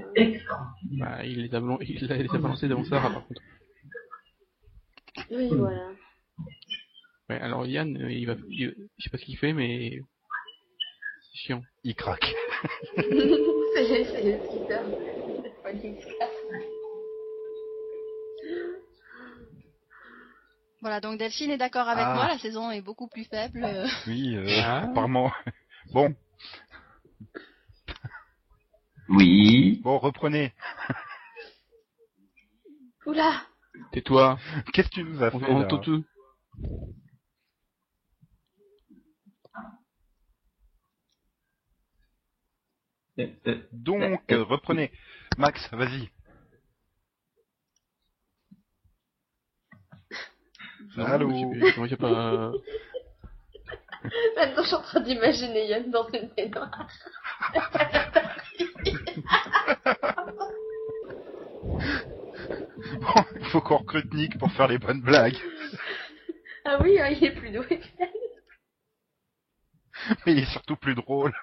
Bah, il les a, blan- il les a balancés devant Sarah, par contre. Oui, voilà. Ouais, alors Yann, euh, il va, il- je sais pas ce qu'il fait, mais c'est chiant. Il craque. [laughs] c'est c'est le skipper. Voilà donc Delphine est d'accord avec Ah. moi, la saison est beaucoup plus faible. Oui, euh, Ah. apparemment. [laughs] Bon, Oui. Bon, reprenez. Oula Tais-toi, Qu'est-ce que tu nous as fait on là entend tout. Donc, euh, reprenez. Max, vas-y. Non, Allô j'ai- j'ai pas, Maintenant, je suis en train d'imaginer Yann dans une baignoire. [laughs] [laughs] Bon, il faut qu'on recrute Nick pour faire les bonnes blagues. Ah oui, hein, il est plus doué. Mais il est surtout plus drôle. [laughs]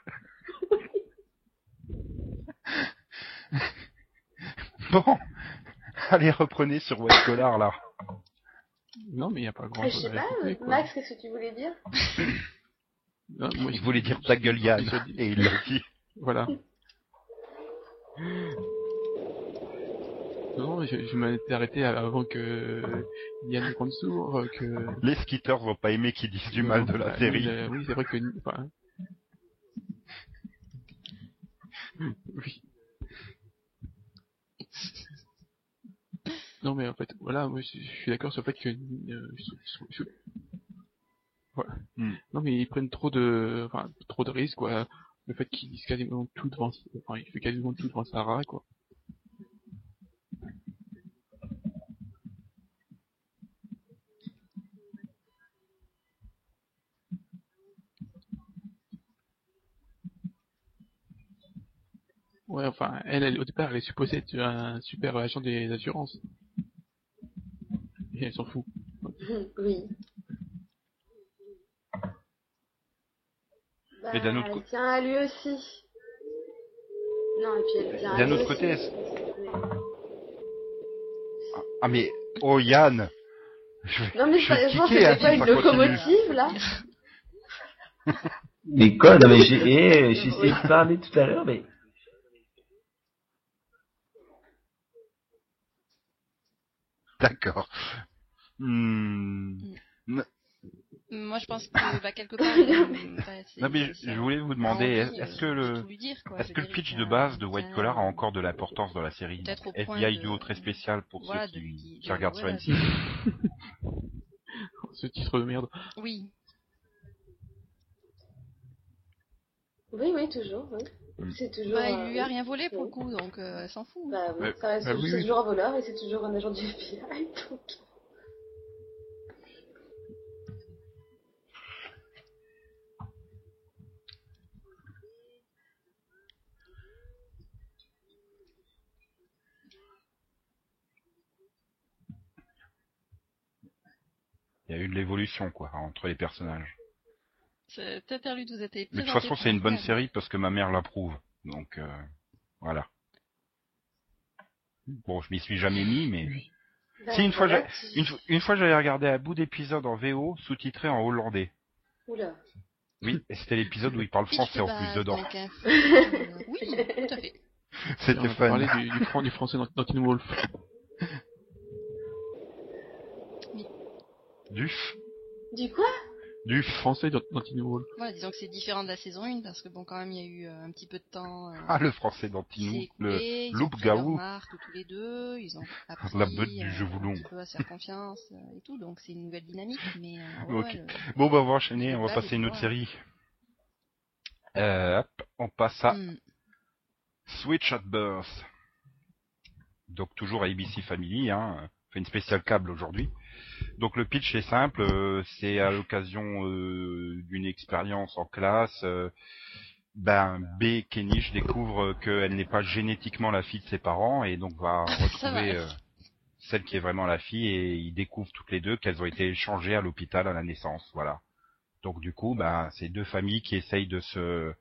Bon, allez, reprenez sur White Collar là. non, mais il y a pas grand Ah, je chose sais à pas, quoi. Max, qu'est-ce que tu voulais dire? [coughs] Non, moi, Il voulait dire ta gueule Yann, et il l'a dit. Voilà. [laughs] Non, je, je m'étais arrêté avant que Yann prenne sourd, euh, que... Les skitters vont pas aimer qu'ils disent du mal de la Bah, série. Oui, euh, oui, c'est vrai que... Enfin... Oui. Non, mais en fait, voilà, moi, je, je suis d'accord sur le fait que... euh, je- Voilà. Hmm. Non, mais ils prennent trop de... Enfin, trop de risques, quoi le fait qu'il dise quasiment tout devant, enfin, il fait quasiment tout devant Sarah, quoi. Ouais, enfin, elle, elle, au départ, elle est supposée être un super agent des assurances. Et elle s'en fout. Oui. Bah, Mais d'un autre elle co- tient à lui aussi. Non, et puis elle tient à D'un autre aussi. côté, est-ce- Ah mais, oh Yann je vais, Non mais je sérieusement, tiquer, hein, c'était pas une locomotive là Mais quoi Non mais j'ai eh, [laughs] j'ai essayé de parler tout à l'heure, mais D'accord. Hmm. Moi, je pense [laughs] que bah, quelque part. euh, bah, Non mais je, je voulais vous demander, est-ce euh, que le, est-ce que le pitch de base de White Collar a encore de l'importance dans la série FBI de- duo très spécial pour Voilà, ceux de- qui, qui- qui de- regardent voilà, sur [laughs] M6. Ce titre de merde. Oui. Oui, oui, toujours, oui. Mm. C'est toujours... Bah, euh, il lui a rien volé pour le coup, donc euh, elle s'en fout. Bah, oui, Ouais. ça reste Bah, oui, c'est oui. toujours un voleur et c'est toujours un agent du FBI, [laughs] donc... Il y a eu de l'évolution quoi entre les personnages. Interlude vous a été Mais de toute façon c'est une bonne série parce que ma mère l'approuve. Donc euh, voilà. Bon, je m'y suis jamais mis, mais Bah, Si, une fois, voilà, j'ai- tu- une, fois- une fois j'avais regardé un bout d'épisode en VO sous-titré en hollandais. Oula. Oui, et c'était l'épisode où il parle français en plus dedans. [laughs] oui, tout à fait. C'était On fun. du, du, fran- du français dans, dans Teen Wolf. Du f, Du quoi? Du f. Français Wolf. Voilà, disons que c'est différent de la saison 1 parce que bon, quand même, il y a eu euh, un petit peu de temps. euh, Ah, le français qui d'Antinou. s'est Le, écoulé, ils ont loup pris leur gaou. marque tous les deux, ils ont [laughs] appris La du euh, jeu voulon. un petit peu à se faire confiance euh, et tout, donc c'est une nouvelle dynamique. Mais euh, [laughs] ouais, Ok. ouais, le- Bon, bah, on va enchaîner, on va passer à une autre série. Euh, hop, on passe à Hmm. Switch at Birth. Donc toujours à ABC Family, hein. on fait une spéciale câble aujourd'hui. Donc le pitch est simple, euh, c'est à l'occasion euh, d'une expérience en classe. euh, ben B. Kenish découvre qu'elle n'est pas génétiquement la fille de ses parents et donc va [laughs] retrouver celle qui est vraiment la fille et ils découvrent toutes les deux qu'elles ont été échangées à l'hôpital à la naissance. Voilà. Donc du coup, ben c'est deux familles qui essayent de se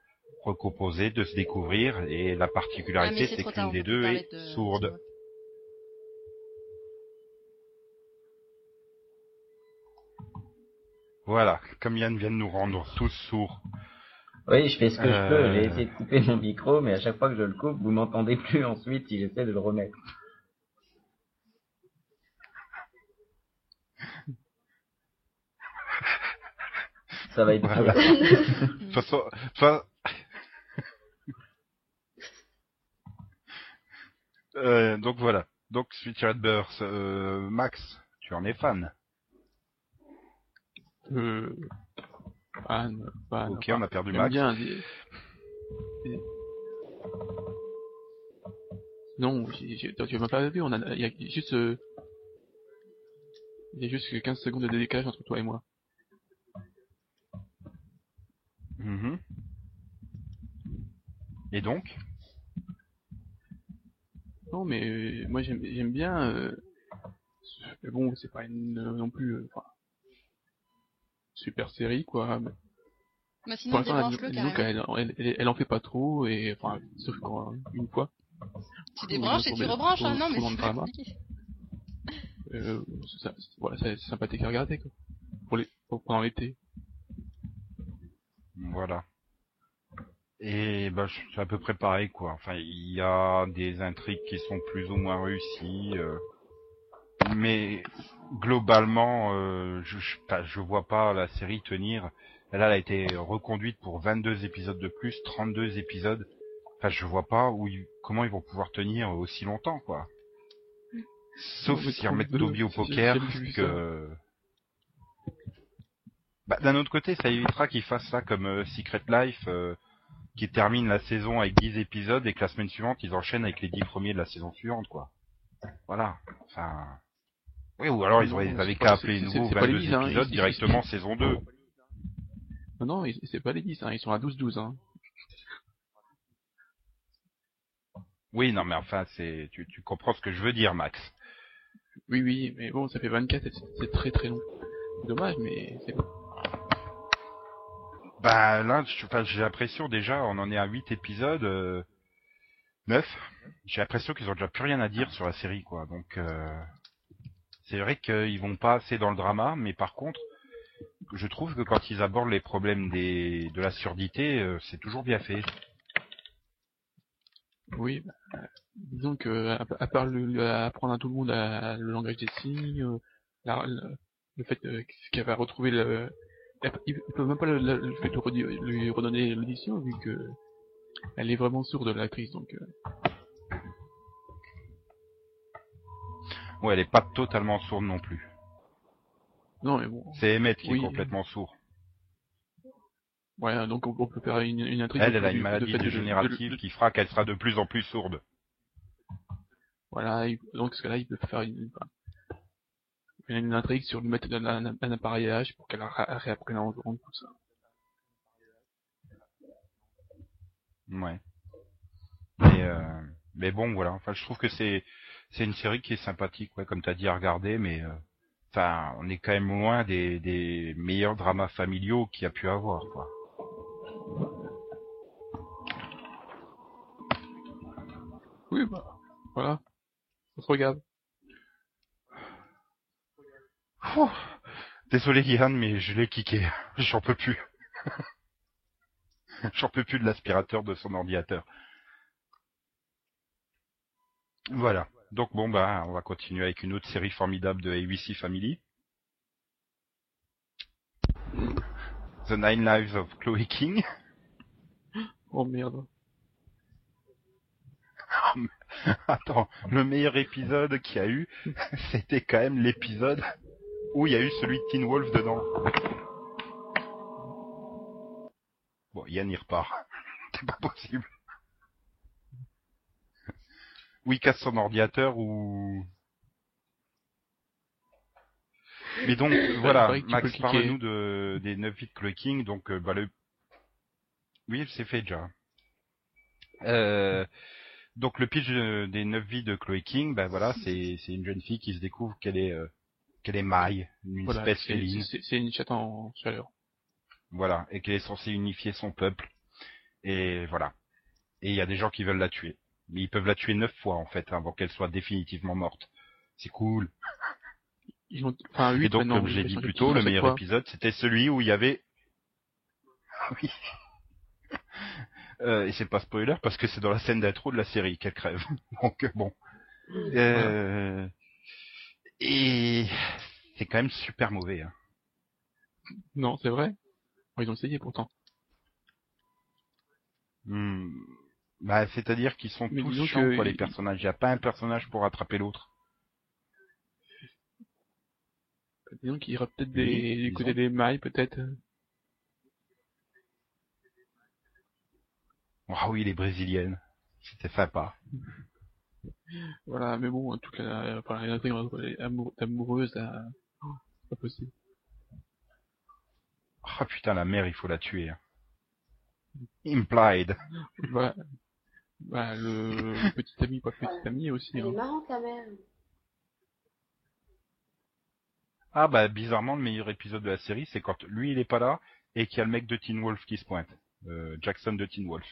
recomposer, de se découvrir et la Ah, particularité mais c'est qu'une des deux est de- sourde. Voilà, comme Yann vient de nous rendre tous sourds. oui, je fais ce que je peux. Euh. J'ai essayé de couper mon micro, mais à chaque fois que je le coupe, vous m'entendez plus [laughs] ensuite si j'essaie de le remettre. Ça va être Voilà. dur. [laughs] De toute façon, de toute fa- Euh, donc voilà. Donc Switch at Birth, euh, Max, tu en es fan. Euh, ok, on a perdu Max. bien. des- Non, tu m'as pas vu, on a, il y a juste, euh, il y a juste 15 secondes de décalage entre toi et moi. Mhm. Et donc? Non, mais euh, moi j'aime j'aime bien. Euh, mais bon, c'est pas une euh, non plus euh, enfin, super série quoi. Mais Bah, pour sinon, l'instant, elle, elle, elle en fait pas trop et enfin sauf quand une fois. Tu débranches et tu rebranches, hein, non, mais c'est pas compliqué. Euh, ça, voilà, c'est c'est sympathique à regarder quoi. Pour les pour- pendant l'été. Voilà. Et bah c'est à peu près pareil quoi. Enfin, il y a des intrigues qui sont plus ou moins réussies, euh, mais globalement, euh, je, je, vois pas la série tenir. Là, elle a été reconduite pour 22 épisodes de plus, 32 épisodes. Enfin, je vois pas où ils- comment ils vont pouvoir tenir aussi longtemps quoi. Sauf s'ils remettent 32, Toby au poker, que bah, d'un autre côté, ça évitera qu'ils fassent ça comme euh, Secret Life, euh, qui termine la saison avec 10 épisodes et que la semaine suivante, ils enchaînent avec les 10 premiers de la saison suivante, quoi. Voilà. Enfin... Oui, ou alors ils auraient, ils avaient qu'à appeler les nouveaux c'est pas les 22 dix, hein, épisodes ils- ils- directement saison 2. Non non, ils- c'est pas les 10 hein, ils sont à 12 12 hein. Oui, non, mais enfin, c'est, tu, tu comprends ce que je veux dire, Max. Oui, oui, mais bon, ça fait 24, c'est- c'est très très long. Dommage, mais c'est bon. Bah là, j'ai l'impression déjà, on en est à 8 épisodes, euh, 9. J'ai l'impression qu'ils ont déjà plus rien à dire sur la série, quoi. Donc, euh, c'est vrai qu'ils vont pas assez dans le drama, mais par contre, je trouve que quand ils abordent les problèmes de la surdité, euh, c'est toujours bien fait. Oui, bah, disons que à, à part le, apprendre à tout le monde le langage des signes, euh, la- le, fait euh, qu'elle va retrouver le, ils peuvent même pas le, fait de lui redonner l'audition vu que elle est vraiment sourde l'actrice donc euh, Ouais, elle est pas totalement sourde non plus. non mais bon C'est Emmett qui Oui. est complètement sourd. ouais donc on, peut faire une, une intrigue Elle, a une maladie de- dégénérative de- qui fera qu'elle sera de plus en plus sourde. voilà il- donc ce que là il peut faire une, enfin, une, une intrigue sur lui mettre un, un, un appareillage pour qu'elle réapprenne à entendre tout ça Ouais. Mais, euh, mais bon, voilà. Enfin, je trouve que c'est c'est une série qui est sympathique, ouais, comme t'as dit à regarder, mais euh, enfin, on est quand même loin des, des meilleurs dramas familiaux qu'il y a pu avoir, quoi. oui bah voilà on se regarde. Désolé Yann, mais je l'ai kické. J'en peux plus. [laughs] J'en peux plus de l'aspirateur de son ordinateur. Voilà. Donc bon bah on va continuer avec une autre série formidable de ABC Family. The Nine Lives of Chloe King. oh merde Attends, le meilleur épisode qu'il y a eu, [laughs] c'était quand même l'épisode où il y a eu celui de Teen Wolf dedans. Bon, Yann y repart. [laughs] C'est pas possible. Où il casse son ordinateur ou... Mais donc, voilà, tu peux Max, parle-nous de, des 9 vies de Chloe King. Donc, euh, bah, le... Oui, c'est fait déjà. Euh, donc le pitch euh, des 9 vies de Chloe King, bah voilà, [laughs] c'est c'est une jeune fille qui se découvre qu'elle est euh, qu'elle est maille, une voilà espèce féline, c'est une chatte en chaleur voilà, et qu'elle est censée unifier son peuple, et voilà. Et il y a des gens qui veulent la tuer, mais ils peuvent la tuer neuf fois en fait avant qu'elle soit définitivement morte. C'est cool. ils ont enfin et huit donc, comme j'ai dit plus tôt, le meilleur épisode, c'était celui où il y avait. Oui. Euh, et c'est pas spoiler parce que c'est dans la scène d'intro de la série qu'elle crève. [laughs] Donc euh, bon. Euh... Et c'est quand même super mauvais. Hein. non c'est vrai ils ont essayé pourtant Hmm. Bah, c'est-à-dire qu'ils sont Mais tous chiants, que quoi, les personnages. Il n'y a pas un personnage pour rattraper l'autre. disons qu'il y aura peut-être Oui, des du côté des mailles peut-être Ah oui, les brésiliennes. C'était sympa. voilà mais bon toute la enfin les intrigues entre les amour- amoureuses là oh, c'est pas possible Ah putain, la mère, il faut la tuer. hein. Implied. voilà bah, le, le [laughs] petit ami pas le petit ami aussi hein. marrante la mère. Ah bah bizarrement le meilleur épisode de la série c'est quand lui il est pas là et qu'il y a le mec de Teen Wolf qui se pointe. Euh, Jackson de Teen Wolf.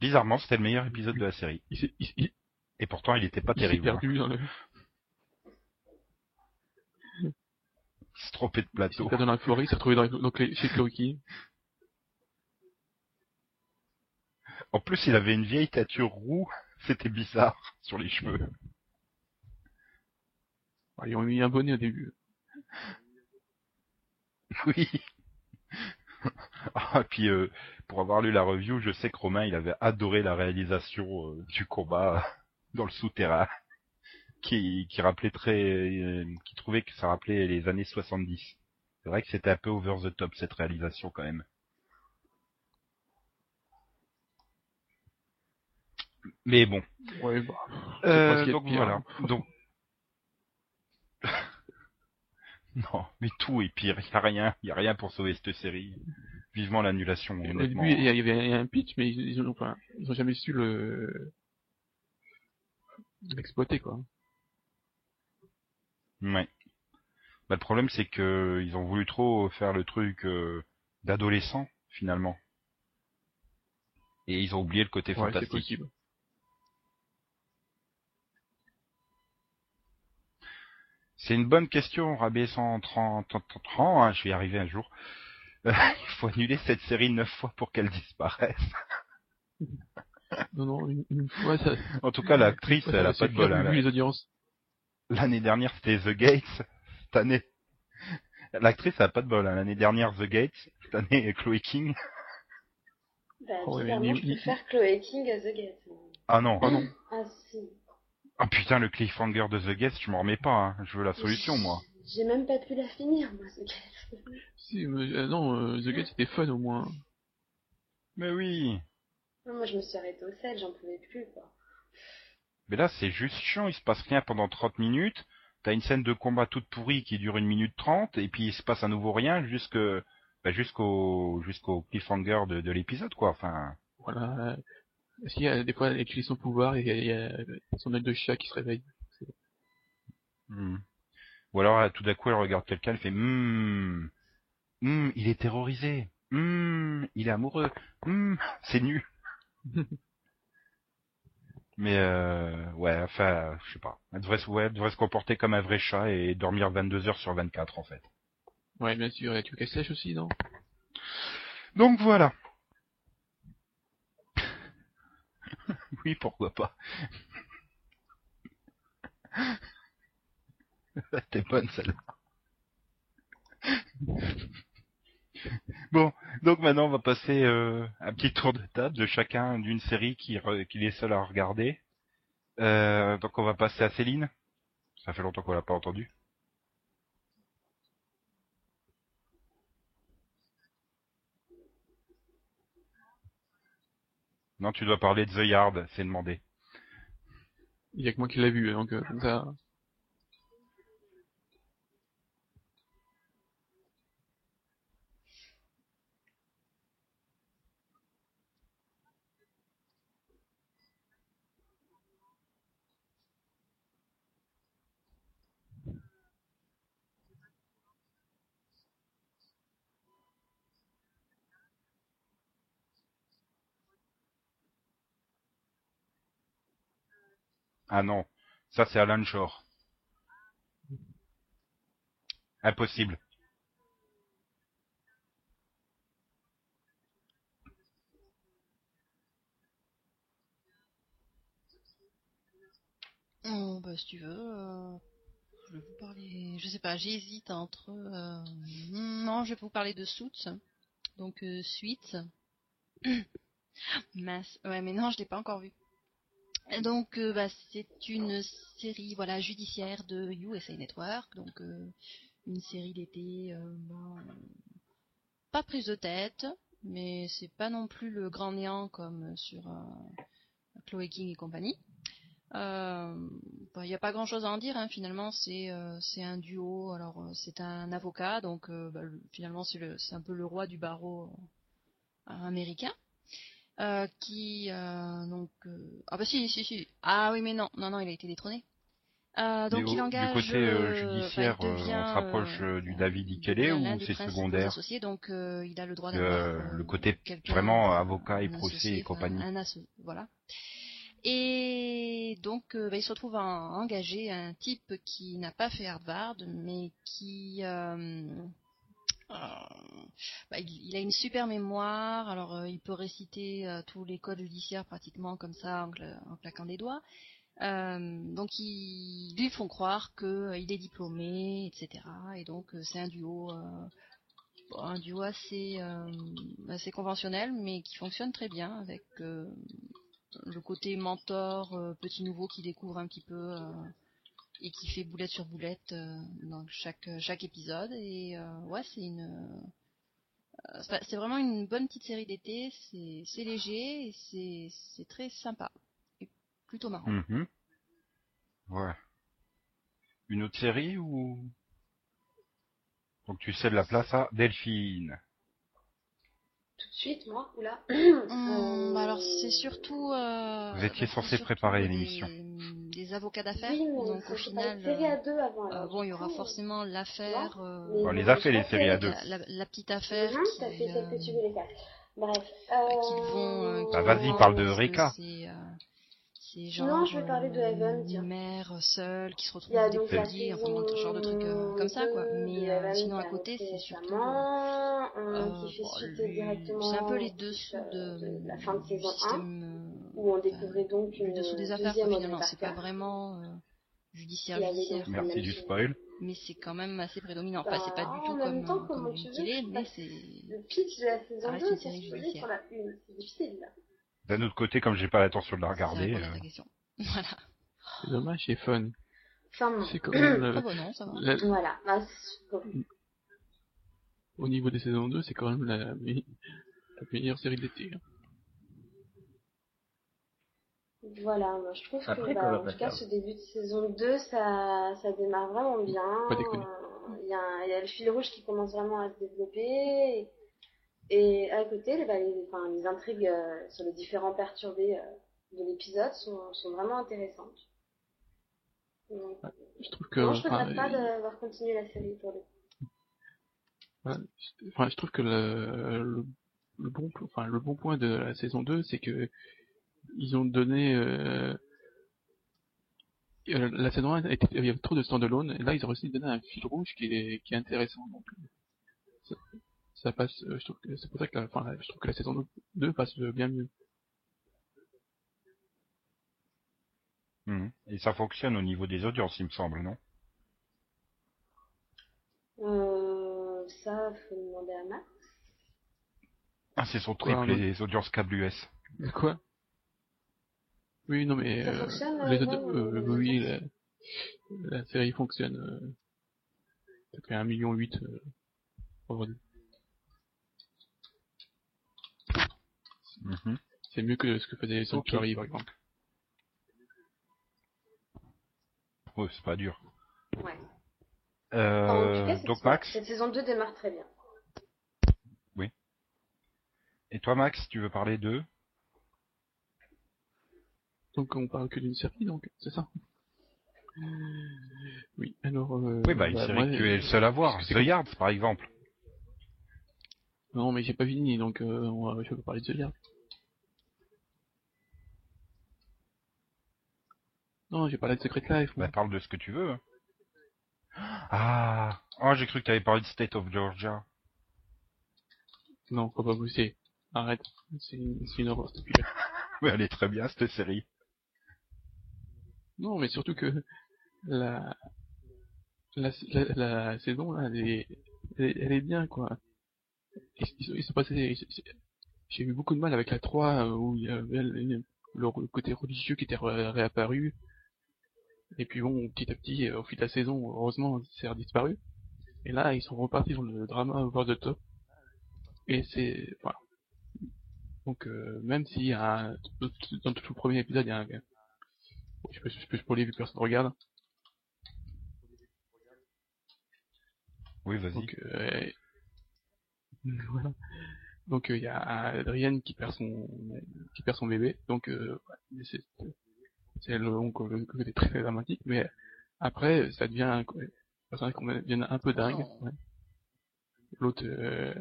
Bizarrement c'était le meilleur épisode de la série. il il, il, Et pourtant il était pas il terrible. hein. perdu dans le Il s'est trompé de il s'est plateau. perdu dans la forêt il s'est retrouvé dans, donc les, chez Chloe [laughs] En plus il avait une vieille tâture roux. C'était bizarre [laughs] sur les cheveux. Ah, ils ont mis un bonnet au début [laughs] Oui. Ah, puis euh, pour avoir lu la review, je sais que Romain il avait adoré la réalisation euh, du combat [laughs] dans le souterrain, qui, qui rappelait très, euh, qui trouvait que ça rappelait les années 70. C'est vrai que c'était un peu over the top cette réalisation quand même. Mais bon, ouais bah Euh, donc pire, voilà. hein. [laughs] Donc [laughs] non, mais tout est pire. Il y a rien, il y a rien pour sauver cette série. Vivement l'annulation. Au début, il y avait un pitch, mais ils, ils ont, enfin, ils ont jamais su le, l'exploiter quoi. Ouais. Bah, le problème, c'est que ils ont voulu trop faire le truc euh, d'adolescent, finalement. Et ils ont oublié le côté Ouais, fantastique. C'est une bonne question, Rabé 130, 30, hein, je vais y arriver un jour. Euh, [laughs] il faut annuler cette série neuf fois pour qu'elle disparaisse. [laughs] Non, non, une, une fois ça. En tout cas, l'actrice, elle a pas de bol. hein. vu les audiences. L'année dernière, c'était The Gates. Cette année, l'actrice, elle a pas de bol. hein. L'année dernière, The Gates. Cette année, Chloe King. Bah, Oh, ouais, bizarrement, mais- je préfère Chloé King à The Gate. Ah non. Ah non. Ah si. Ah putain, le cliffhanger de The Guest, je m'en remets pas. hein. Je veux la solution, moi. J'ai même pas pu la finir, moi, The Gate. [laughs] Si, mais, euh, non, euh, The Gate c'était fun au moins. Mais oui. Non, moi, je me suis arrêtée au sel, j'en pouvais plus, quoi. Mais là, c'est juste chiant. Il se passe rien pendant 30 minutes. T'as une scène de combat toute pourrie qui dure une minute 30, et puis il se passe à nouveau rien jusque, bah, jusqu'au, jusqu'au cliffhanger de, de l'épisode, quoi. Enfin, Voilà. Parce qu'il y a des fois elle utilise son pouvoir et il y a, son œil de chat qui se réveille. hmm. ou alors tout d'un coup, elle regarde quelqu'un, elle fait, hmm, hmm, il est terrorisé, hmm, il est amoureux, hmm, c'est nu. [laughs] Mais euh, ouais, enfin, je sais pas. Elle devrait, se- ouais, elle devrait se comporter comme un vrai chat et dormir 22 heures sur 24 en fait. Ouais, bien sûr. Et tu sèche aussi, non? Donc voilà. Oui, pourquoi pas. [laughs] T'es bonne celle-là. bon, donc maintenant on va passer euh, un petit tour de table de chacun d'une série qui qu'il est seul à regarder. Euh, donc on va passer à Céline. Ça fait longtemps qu'on l'a pas entendu. Non, tu dois parler de The Yard, c'est demandé. Il y a que moi qui l'ai vu, donc euh, ça. Ah non, ça c'est Alan Shore. Impossible. Oh, bah, si tu veux, euh, je vais vous parler. Je sais pas, j'hésite entre. euh, Non, je vais vous parler de Suits. Donc, euh, Suite. [clears throat] Mince. Ouais, mais non, je l'ai pas encore vu. Donc, euh, bah, c'est une série voilà judiciaire de USA Network. Donc, euh, une série d'été. euh, bon, pas prise de tête, mais c'est pas non plus le grand néant comme sur Chloé King et compagnie. Il n'y a pas grand chose à en dire, hein, finalement, c'est c'est un duo. Alors, c'est un avocat, donc bah, le- finalement, c'est un peu le roi du barreau américain. Euh, qui euh, donc euh, ah bah si si si. Ah oui mais non non non il a été détrôné. Donc au- il engage du côté judiciaire, devient, on se rapproche du David Ikele ou c'est secondaire? associés donc il a le droit Le- d'avoir le côté vraiment avocat et un procès associé, et compagnie. enfin, un asso- voilà. Et donc euh, bah, il se retrouve à engager un type qui n'a pas fait Harvard mais qui euh, bah, il, a une super mémoire, alors euh, il peut réciter euh, tous les codes judiciaires pratiquement comme ça en, cla- claquant des doigts. Euh, donc ils lui font croire qu'il est diplômé, etc. Et donc c'est un duo, un duo assez, conventionnel, mais qui fonctionne très bien avec le côté mentor, petit nouveau qui découvre un petit peu et qui fait boulette sur boulette euh, dans chaque chaque épisode. Et euh, ouais, c'est une euh, c'est vraiment une bonne petite série d'été. C'est c'est léger et c'est c'est très sympa et plutôt marrant. Mhm. Ouais. Une autre série ou? Donc tu cèdes la place à Delphine. Tout de suite, moi, oula. Bah alors c'est surtout. euh, Vous étiez bah, censé préparer des- l'émission. Des des avocats d'affaires. Oui, donc au final, série euh, à deux avant. euh, bon, il y aura forcément l'affaire, euh, On les a fait, les séries à deux. la, la- la petite affaire Mhm, qui, T'as fait celle que tu euh, voulais faire. Bref. qui Euh... vont. euh, Bah, qui vas-y, parle de euh, Sinon, genre je vais parler de Heaven, une mère seule qui se retrouve donc la dépourvue, enfin ce genre de trucs euh, comme ça quoi. Mais euh, sinon à côté c'est surtout. euh, euh, c'est un peu les dessous de, de la fin de saison 1, système, euh, où on découvrait donc le une dessous des affaires deuxième quoi, finalement. C'est pas vraiment euh, judiciaire judiciaire. Merci du spoil. Mais c'est quand même assez prédominant. Enfin, c'est pas Bah, du tout en même comme, temps, euh, comment comme tu veux, je mais c'est. Le pitch de la saison Ça reste 2 une c'est sur la 1. C'est difficile, là. D'un autre côté, comme j'ai pas l'intention de la regarder, à euh, question. [laughs] Voilà. C'est dommage, c'est fun. Bon. C'est quand [clears throat] même, euh, Oh bah non, ça va. la- Voilà. Bah, c'est- bon. au niveau des saisons 2, c'est quand même la, la meilleure série d'été. hein. Voilà, moi je trouve Après, que bah, en tout cas ce début de saison 2 ça, ça démarre vraiment bien. Il y, a, il y a le fil rouge qui commence vraiment à se développer. Et, et à côté, bah, les, enfin, les intrigues euh, sur les différents perturbés euh, de l'épisode sont, sont vraiment intéressantes. Donc, Je trouve que, non, je enfin, regrette pas d'avoir continué la série pour le. Enfin, je trouve que le, le, le bon, enfin, le bon point de la saison 2, c'est que ils ont donné, euh, euh, la saison 1, était- il y avait trop de stand-alone, et là, ils ont réussi à donner un fil rouge qui est, qui est intéressant, donc, euh, ça, ça passe, je trouve que c'est pour ça que la, enfin, je trouve que la saison 2 passe bien mieux. mhm. et ça fonctionne au niveau des audiences, il me semble, non? Euh, ça, faut demander à Max. Ah, c'est son triple un les audiences câble US. Quoi? Oui, non, mais, Ça euh, fonctionne, les euh, non, euh, les oui, la, la série fonctionne, ça fait 1,8 million. Mhm. C'est mieux que ce que faisait Sanctuary, par exemple. Ouais, c'est pas dur. Ouais. Euh, Enfin, en tout cas, donc Max, cette saison 2 démarre très bien. et toi Max, tu veux parler de Donc on parle que d'une série, donc, c'est ça Oui, alors... Euh, Oui, bah une bah, série que tu es le seul à voir. The Yards, par exemple. Non, mais j'ai pas fini, donc euh, on va, je peux parler de The Yard. Non, j'ai parlé de Secret Life. Bah parle de ce que tu veux. Ah, oh j'ai cru que tu avais parlé de State of Georgia. Non, faut pas pousser. Arrête, c'est une, une horreur. [laughs] Mais elle est très bien cette série. Non, mais surtout que la saison là, elle est, bien quoi. Ils, sont passés. J'ai eu beaucoup de mal avec la 3 euh, où il y avait le, côté religieux qui était ré- réapparu. Et puis bon, petit à petit, euh, au fil de la saison, heureusement, c'est redisparu. Et là, ils sont repartis dans le drama over the top. Et c'est, voilà. Donc, euh, même a un, dans tout le premier épisode, il y a un, je peux, je peux spoiler vu que personne regarde. Oui, vas-y. Donc, euh, [laughs] voilà. Donc, euh, il y a Adrienne qui perd son, qui perd son bébé. Donc, euh, ouais, c'est, c'est le, donc, le côté très dramatique. Mais après, ça devient, un- qu'on devient un peu dingue. Ouais. L'autre, euh,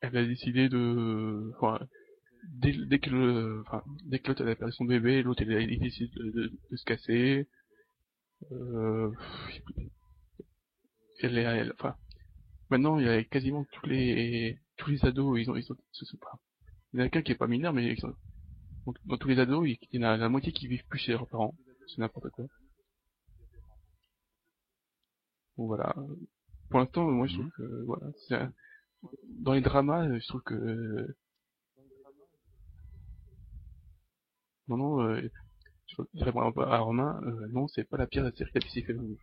elle a décidé de, enfin, dès, dès que le, enfin, dès que l'autre a perdu son bébé, l'autre il décide de, de, de se casser. Euh, elle est, elle- enfin, maintenant il y a quasiment tous les, tous les ados, ils ont, ils ont, ce sont pas, il y en a qu'un qui est pas mineur, mais ils donc, dans tous les ados, il y en a la moitié qui vivent plus chez leurs parents. C'est n'importe quoi. Bon, voilà. Pour l'instant, moi, je trouve que, voilà, c'est un- dans les dramas, je trouve que, euh, non, non, euh, je je réponds à Romain, euh, non, c'est pas la pire série de la série féminine.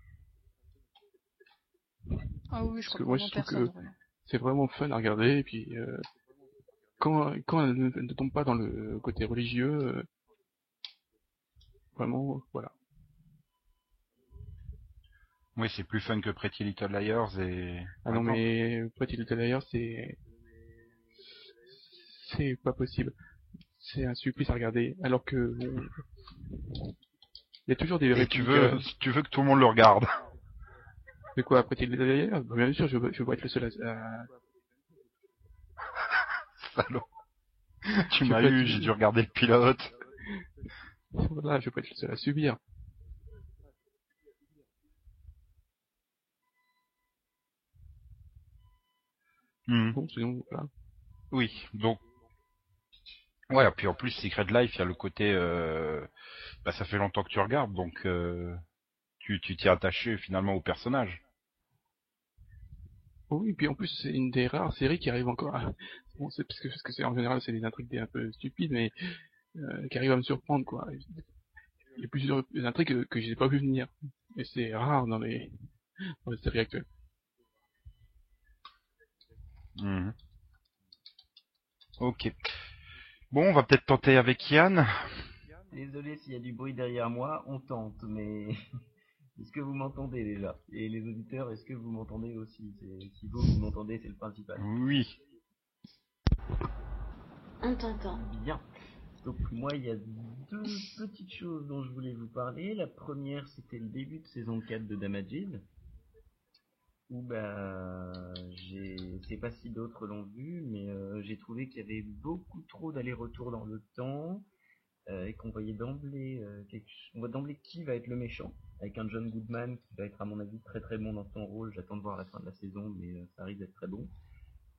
Ah oui, je Parce crois que moi, je trouve que-. C'est vraiment fun à regarder, et puis, euh, quand, quand elle ne, tombe pas dans le côté religieux, euh, vraiment, voilà. Oui, c'est plus fun que Pretty Little Liars et... Ah non, mais Pretty Little Liars, c'est... C'est pas possible. C'est un supplice à regarder, alors que bon, il y a toujours des répliques. tu veux, euh, tu veux que tout le monde le regarde. [laughs] Mais quoi, après tu les Bien sûr, je veux, je veux être le seul à... à- [laughs] Salaud. [laughs] Tu m'as peux eu, être- j'ai dû regarder le pilote. Voilà, je pas être le seul à subir. Hmm. Bon, sinon, voilà. Oui, donc. Ouais, et puis en plus, Secret Life, il y a le côté. Euh... Bah, ça fait longtemps que tu regardes, donc euh... tu tu t'es attaché finalement au personnage. Oh oui, puis en plus, c'est une des rares séries qui arrive encore à... Bon, c'est parce que, parce que c'est, en général, c'est des intrigues des- un peu stupides, mais euh, qui arrivent à me surprendre, quoi. Il y a plusieurs intrigues que, que je n'ai pas vu venir. Et c'est rare dans les, dans les séries actuelles. Mhm. Ok. Bon, on va peut-être tenter avec Yann. Désolé s'il y a du bruit derrière moi, on tente, mais [laughs] est-ce que vous m'entendez déjà? Et les auditeurs, est-ce que vous m'entendez aussi? Si vous, vous m'entendez, c'est le principal. Oui. On t'entend. Bien. Donc moi, il y a deux petites choses dont je voulais vous parler. La première, c'était le début de saison 4 de Damages. Où bah, je sais pas si d'autres l'ont vu, mais euh, j'ai trouvé qu'il y avait beaucoup trop d'aller-retour dans le temps euh, et qu'on voyait d'emblée, euh, on voit d'emblée qui va être le méchant, avec un John Goodman qui va être à mon avis très très bon dans son rôle. J'attends de voir la fin de la saison, mais ça risque d'être très bon.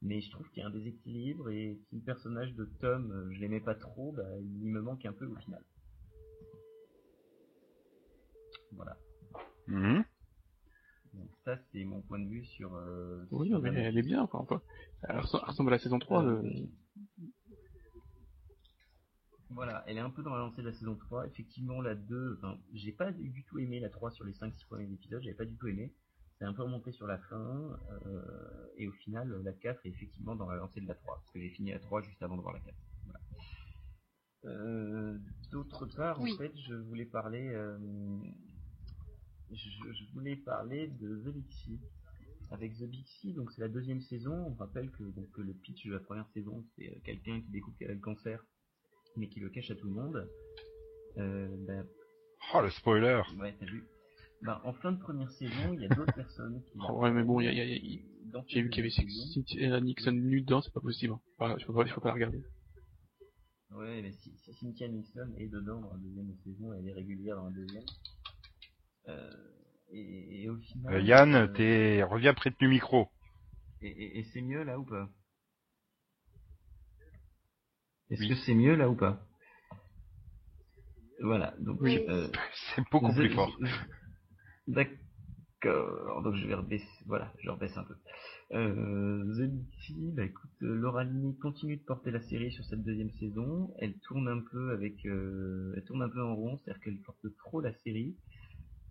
Mais je trouve qu'il y a un déséquilibre et si le personnage de Tom, je l'aimais pas trop, bah, il me manque un peu au final. Voilà. Mhm. Donc ça c'est mon point de vue sur. Euh, Oui, sur elle est bien, enfin, enfin. Elle ressemble elle ressemble à la saison 3. Euh, euh, Voilà, elle est un peu dans la lancée de la saison 3. Effectivement, la 2, enfin, j'ai pas du tout aimé la 3 sur les 5-6 premiers épisodes, j'avais pas du tout aimé. C'est un peu remonté sur la fin, euh, et au final, la 4 est effectivement dans la lancée de la 3, parce que j'ai fini la 3 juste avant de voir la 4. Voilà. Euh, D'autre part, Oui. en fait, je voulais parler, euh, je, je voulais parler de The Big Sea. Avec The Big Sea, donc c'est la deuxième saison. On rappelle que donc que le pitch de la première saison, c'est euh, quelqu'un qui découvre qu'elle a le cancer, mais qui le cache à tout le monde. Euh, bah, Oh, le spoiler. ouais, t'as vu. Bah, en fin de première saison, il y a d'autres [laughs] personnes qui. Oh, ouais, mais bon, il y a- il y a- il y a- Dans J'ai vu qu'il y avait Cynthia Nixon nue dedans, c'est pas possible. Enfin, je peux pas, je peux pas la regarder. Ouais, mais si, si Cynthia Nixon est dedans dans la deuxième saison, elle est régulière dans la deuxième. Euh, et, et au final. Euh, Yann, euh, t'es reviens près de du micro. Et, et- et c'est mieux là ou pas? Est-ce Oui. que c'est mieux là ou pas? Voilà, donc. Oui. [laughs] C'est beaucoup plus fort. D'accord, donc je vais rebaisser, voilà, je rebaisse un peu. Euh, The bah écoute, Laura Linney continue de porter la série sur cette deuxième saison. Elle tourne un peu avec, euh, elle tourne un peu en rond, c'est-à-dire qu'elle porte trop la série.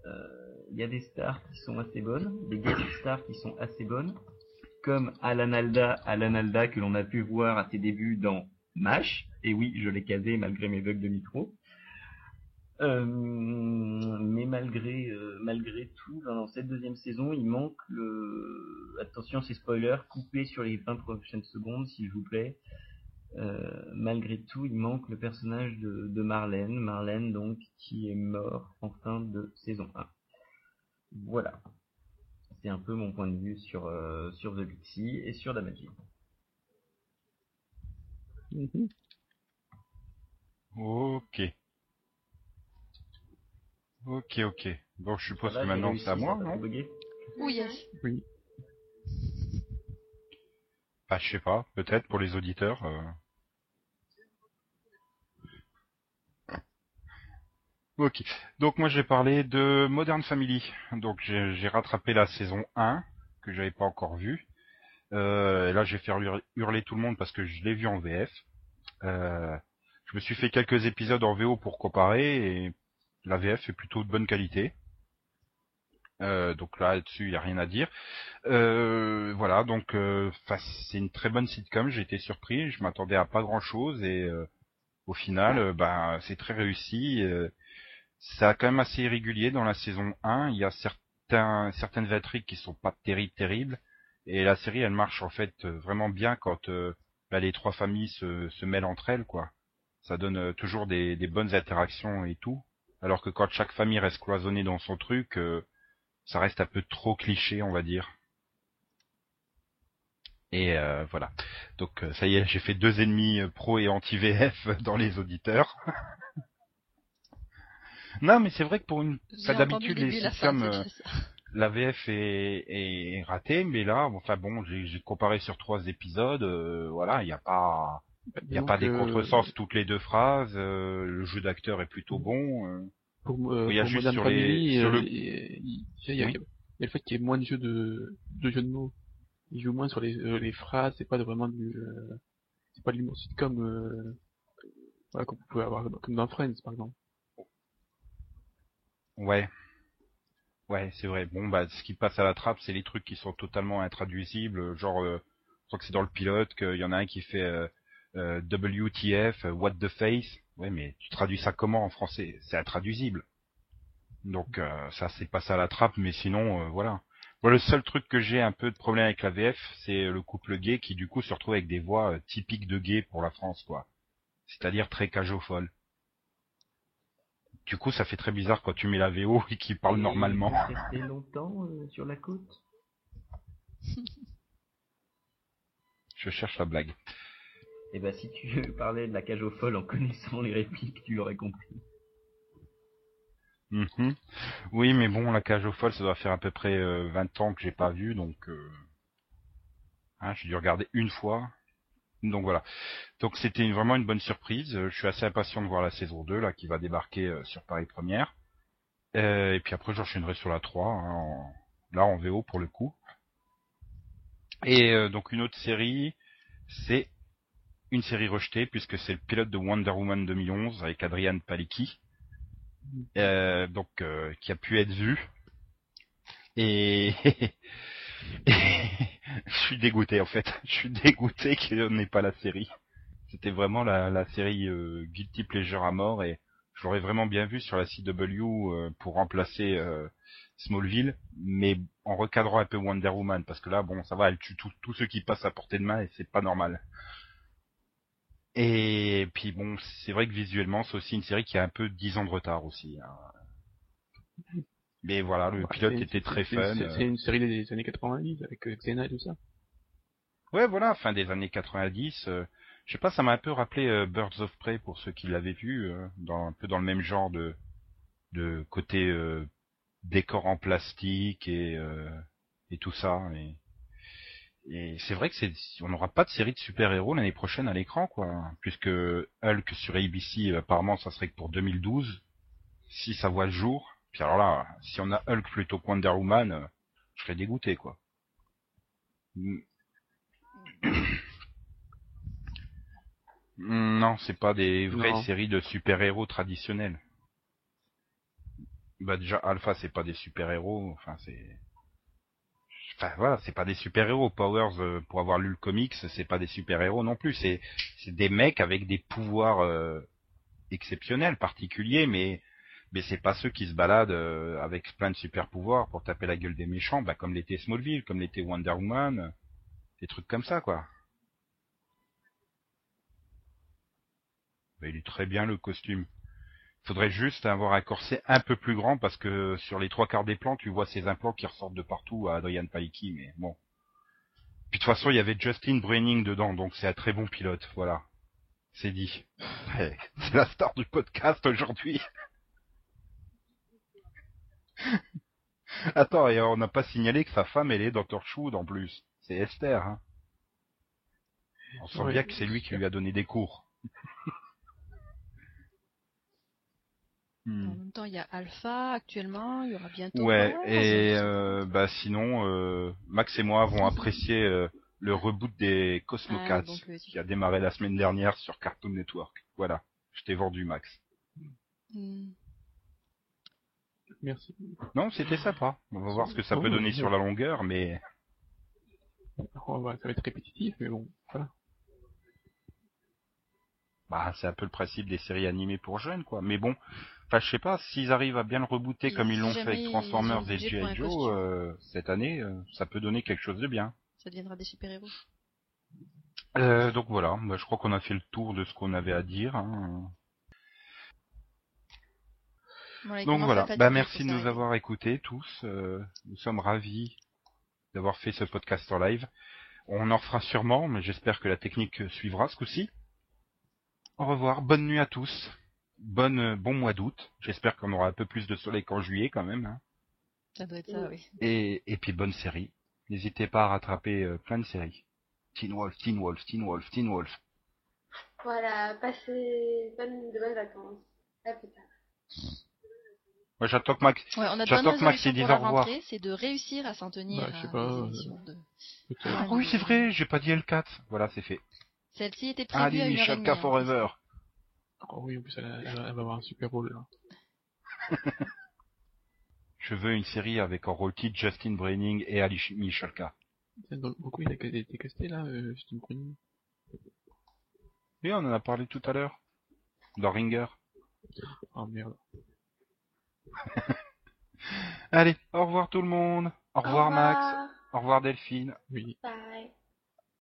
Euh, Il y a des stars qui sont assez bonnes, des guest stars qui sont assez bonnes, comme Alan Alda, Alan Alda que l'on a pu voir à ses débuts dans MASH. Et oui, je l'ai casé malgré mes bugs de micro. Euh, mais malgré euh, tout, dans cette deuxième saison, il manque le attention, c'est spoiler, coupé sur les 20 prochaines secondes, s'il vous plaît. Euh, malgré tout, il manque le personnage de, de Marlène, Marlène donc qui est mort en fin de saison 1. Voilà. C'est un peu mon point de vue sur euh, sur The Big Sea et sur Damaji. Mhm. Ok. Ok, ok. Bon, je suppose que maintenant c'est à moi, non Oui, yes. Oui. Bah, je sais pas. Peut-être pour les auditeurs. euh. Ok. Donc moi j'ai parlé de Modern Family. Donc j'ai rattrapé la saison 1 que j'avais pas encore vue. Euh, et là j'ai fait hurler, hurler tout le monde parce que je l'ai vu en VF. Euh, je me suis fait quelques épisodes en VO pour comparer et la VF est plutôt de bonne qualité. Euh, donc là dessus il y a rien à dire. Euh, voilà donc euh, c'est une très bonne sitcom. J'ai été surpris. Je m'attendais à pas grand chose et euh, au final euh, ben c'est très réussi. Ça quand même assez irrégulier dans la saison 1. Il y a certains, certaines intrigues qui sont pas terribles, terribles. Et la série, elle marche en fait euh, vraiment bien quand euh, bah, les trois familles se, mêlent entre elles, quoi. Ça donne euh, toujours des, bonnes interactions et tout. Alors que quand chaque famille reste cloisonnée dans son truc, ça reste un peu trop cliché, on va dire. Et voilà. Donc ça y est, j'ai fait deux ennemis pro et anti-VF [laughs] dans les auditeurs. Non, mais c'est vrai que pour une... Pas d'habitude, le les sitcoms, euh, la VF est, est ratée, mais là, enfin bon, j'ai comparé sur trois épisodes, euh, voilà, il n'y a pas, il y a pas des que contresens toutes les deux phrases, euh, le jeu d'acteur est plutôt bon. euh. Pour, euh, Il y a pour juste sur les- sur euh, le- il y a- il y a- il y a- Oui. il y a le fait qu'il y ait moins de jeux de, de jeux de mots. Il joue moins sur les, euh, les phrases, c'est pas vraiment du, euh, c'est pas de l'humour sitcom, euh, voilà, qu'on pouvait avoir comme dans Friends, par exemple. Ouais. Ouais, c'est vrai. Bon, bah, ce qui passe à la trappe, c'est les trucs qui sont totalement intraduisibles. Genre, euh, je crois que c'est dans le pilote qu'il y en a un qui fait euh, euh, WTF, euh, What the Face. Ouais, mais tu traduis ça comment en français? C'est intraduisible. Donc, euh, ça, c'est passé à la trappe, mais sinon, voilà. Moi, le seul truc que j'ai un peu de problème avec la VF, c'est le couple gay qui, du coup, se retrouve avec des voix typiques de gay pour la France, quoi. C'est-à-dire très cageophone. Du coup, ça fait très bizarre quand tu mets la VO et qu'ils parlent Et normalement. Resté longtemps euh, sur la côte [laughs] Je cherche la blague. Eh ben, si tu [laughs] parlais de la cage aux folles en connaissant les répliques, tu l'aurais compris. Mhm. Oui, mais bon, la cage aux folles, ça doit faire à peu près euh, 20 ans que j'ai pas vu, donc euh... hein, j'ai dû regarder une fois. Donc voilà. Donc c'était vraiment une bonne surprise. Euh, Je suis assez impatient de voir la saison 2 là qui va débarquer euh, sur Paris Première. Euh, et puis après j'enchaînerai sur la 3, hein, là en VO pour le coup. Et euh, donc une autre série, c'est une série rejetée puisque c'est le pilote de Wonder Woman 2011 avec Adrian Palicki euh, donc euh, qui a pu être vu. Et [laughs] [laughs] je suis dégoûté en fait. Je suis dégoûté qu'il n'ait pas la série. C'était vraiment la, série euh, Guilty Pleasure à mort et je l'aurais vraiment bien vu sur la CW euh, pour remplacer euh, Smallville, mais en recadrant un peu Wonder Woman parce que là bon ça va, elle tue tous ceux qui passent à portée de main et c'est pas normal. Et puis bon, c'est vrai que visuellement, c'est aussi une série qui a un peu 10 ans de retard aussi. hein. Mais voilà, le Ouais, pilote était très fun. C'est euh. c'est une série des années 90 avec euh, Xena et tout ça. Ouais, voilà, fin des années 90. euh, je sais pas, ça m'a un peu rappelé euh, Birds of Prey pour ceux qui l'avaient vu, euh, dans un peu dans le même genre de de côté décor en plastique et et tout ça. Et, et c'est vrai que c'est on n'aura pas de série de super-héros l'année prochaine à l'écran, quoi, puisque Hulk sur ABC, apparemment, ça serait que pour 2012, si ça voit le jour. Puis alors là, si on a Hulk plutôt que Wonder Woman, euh, je serais dégoûté, quoi. Mm. Mm, Non, c'est pas des vraies Non. séries de super-héros traditionnels. Bah déjà Alpha c'est pas des super-héros, enfin c'est enfin voilà, c'est pas des super-héros Powers euh, pour avoir lu le comics, c'est pas des super-héros non plus, c'est c'est des mecs avec des pouvoirs euh, exceptionnels, particuliers mais mais c'est pas ceux qui se baladent euh, avec plein de super-pouvoirs pour taper la gueule des méchants, bah comme l'était Smallville, comme l'était Wonder Woman, euh, des trucs comme ça quoi. Bah, il est très bien le costume. Faudrait juste avoir un corset un peu plus grand parce que sur les trois quarts des plans, tu vois ces implants qui ressortent de partout à Adrian Palicki, mais bon. Puis de toute façon, il y avait Justin Braining dedans, donc c'est un très bon pilote, voilà. C'est dit. [laughs] C'est la star du podcast aujourd'hui. [laughs] Attends, et on n'a pas signalé que sa femme, elle est Dr. Shoot en plus. C'est Esther, hein. On sent bien que c'est lui qui lui a donné des cours. Hmm. [laughs] En même temps, il y a Alpha actuellement, il y aura bientôt. Ouais, et euh, bah sinon, euh, Max et moi avons apprécié euh, le reboot des Cosmocats Ah, qui a démarré la semaine dernière sur Cartoon Network. Voilà, je t'ai vendu Max. Hmm. Merci. Non, c'était sympa. On va voir ce que ça Oh, peut donner oui. sur la longueur, mais Oh, bah, ça va être répétitif, mais bon, voilà. bah c'est un peu le principe des séries animées pour jeunes, quoi. Mais bon, enfin je sais pas, s'ils arrivent à bien le rebooter comme ils l'ont fait avec Transformers et G.I. Joe euh, cette année, euh, ça peut donner quelque chose de bien. Ça deviendra des super-héros. Euh, donc voilà, bah, je crois qu'on a fait le tour de ce qu'on avait à dire. hein. Donc voilà, bah merci de nous avoir écoutés tous. euh, nous sommes ravis d'avoir fait ce podcast en live. On en refera sûrement, mais j'espère que la technique suivra ce coup-ci. Au revoir, bonne nuit à tous. Bonne, euh, bon mois d'août. J'espère qu'on aura un peu plus de soleil qu'en juillet quand même. hein. Ça doit être ça, oui. Et, et puis bonne série. N'hésitez pas à rattraper euh, plein de séries. Teen Wolf, Teen Wolf, Teen Wolf, Teen Wolf. Voilà, passez bonne, de bonnes vacances. À plus tard. Moi j'attends que Max. Ouais, on a de J'attends que Max pour la au revoir. rentrée, c'est de réussir à s'en tenir Bah, je sais à pas, des euh, émissions de... Peut-être. Ah, oui, c'est vrai, j'ai pas dit L4. Voilà, c'est fait. Celle-ci était prévue Allez, à une heure plus. Forever. Oh oui, en plus, elle, elle- elle va avoir un super rôle, là. [laughs] Je veux une série avec en rôle titre Justin Braining et Ali Michalka. Donc, Pourquoi il a été casté, là, euh, Justin Browning Et on en a parlé tout à l'heure. Dans Ringer. Oh merde. [laughs] Allez, au revoir tout le monde. Au revoir Max. Au revoir Delphine. Oui. Bye.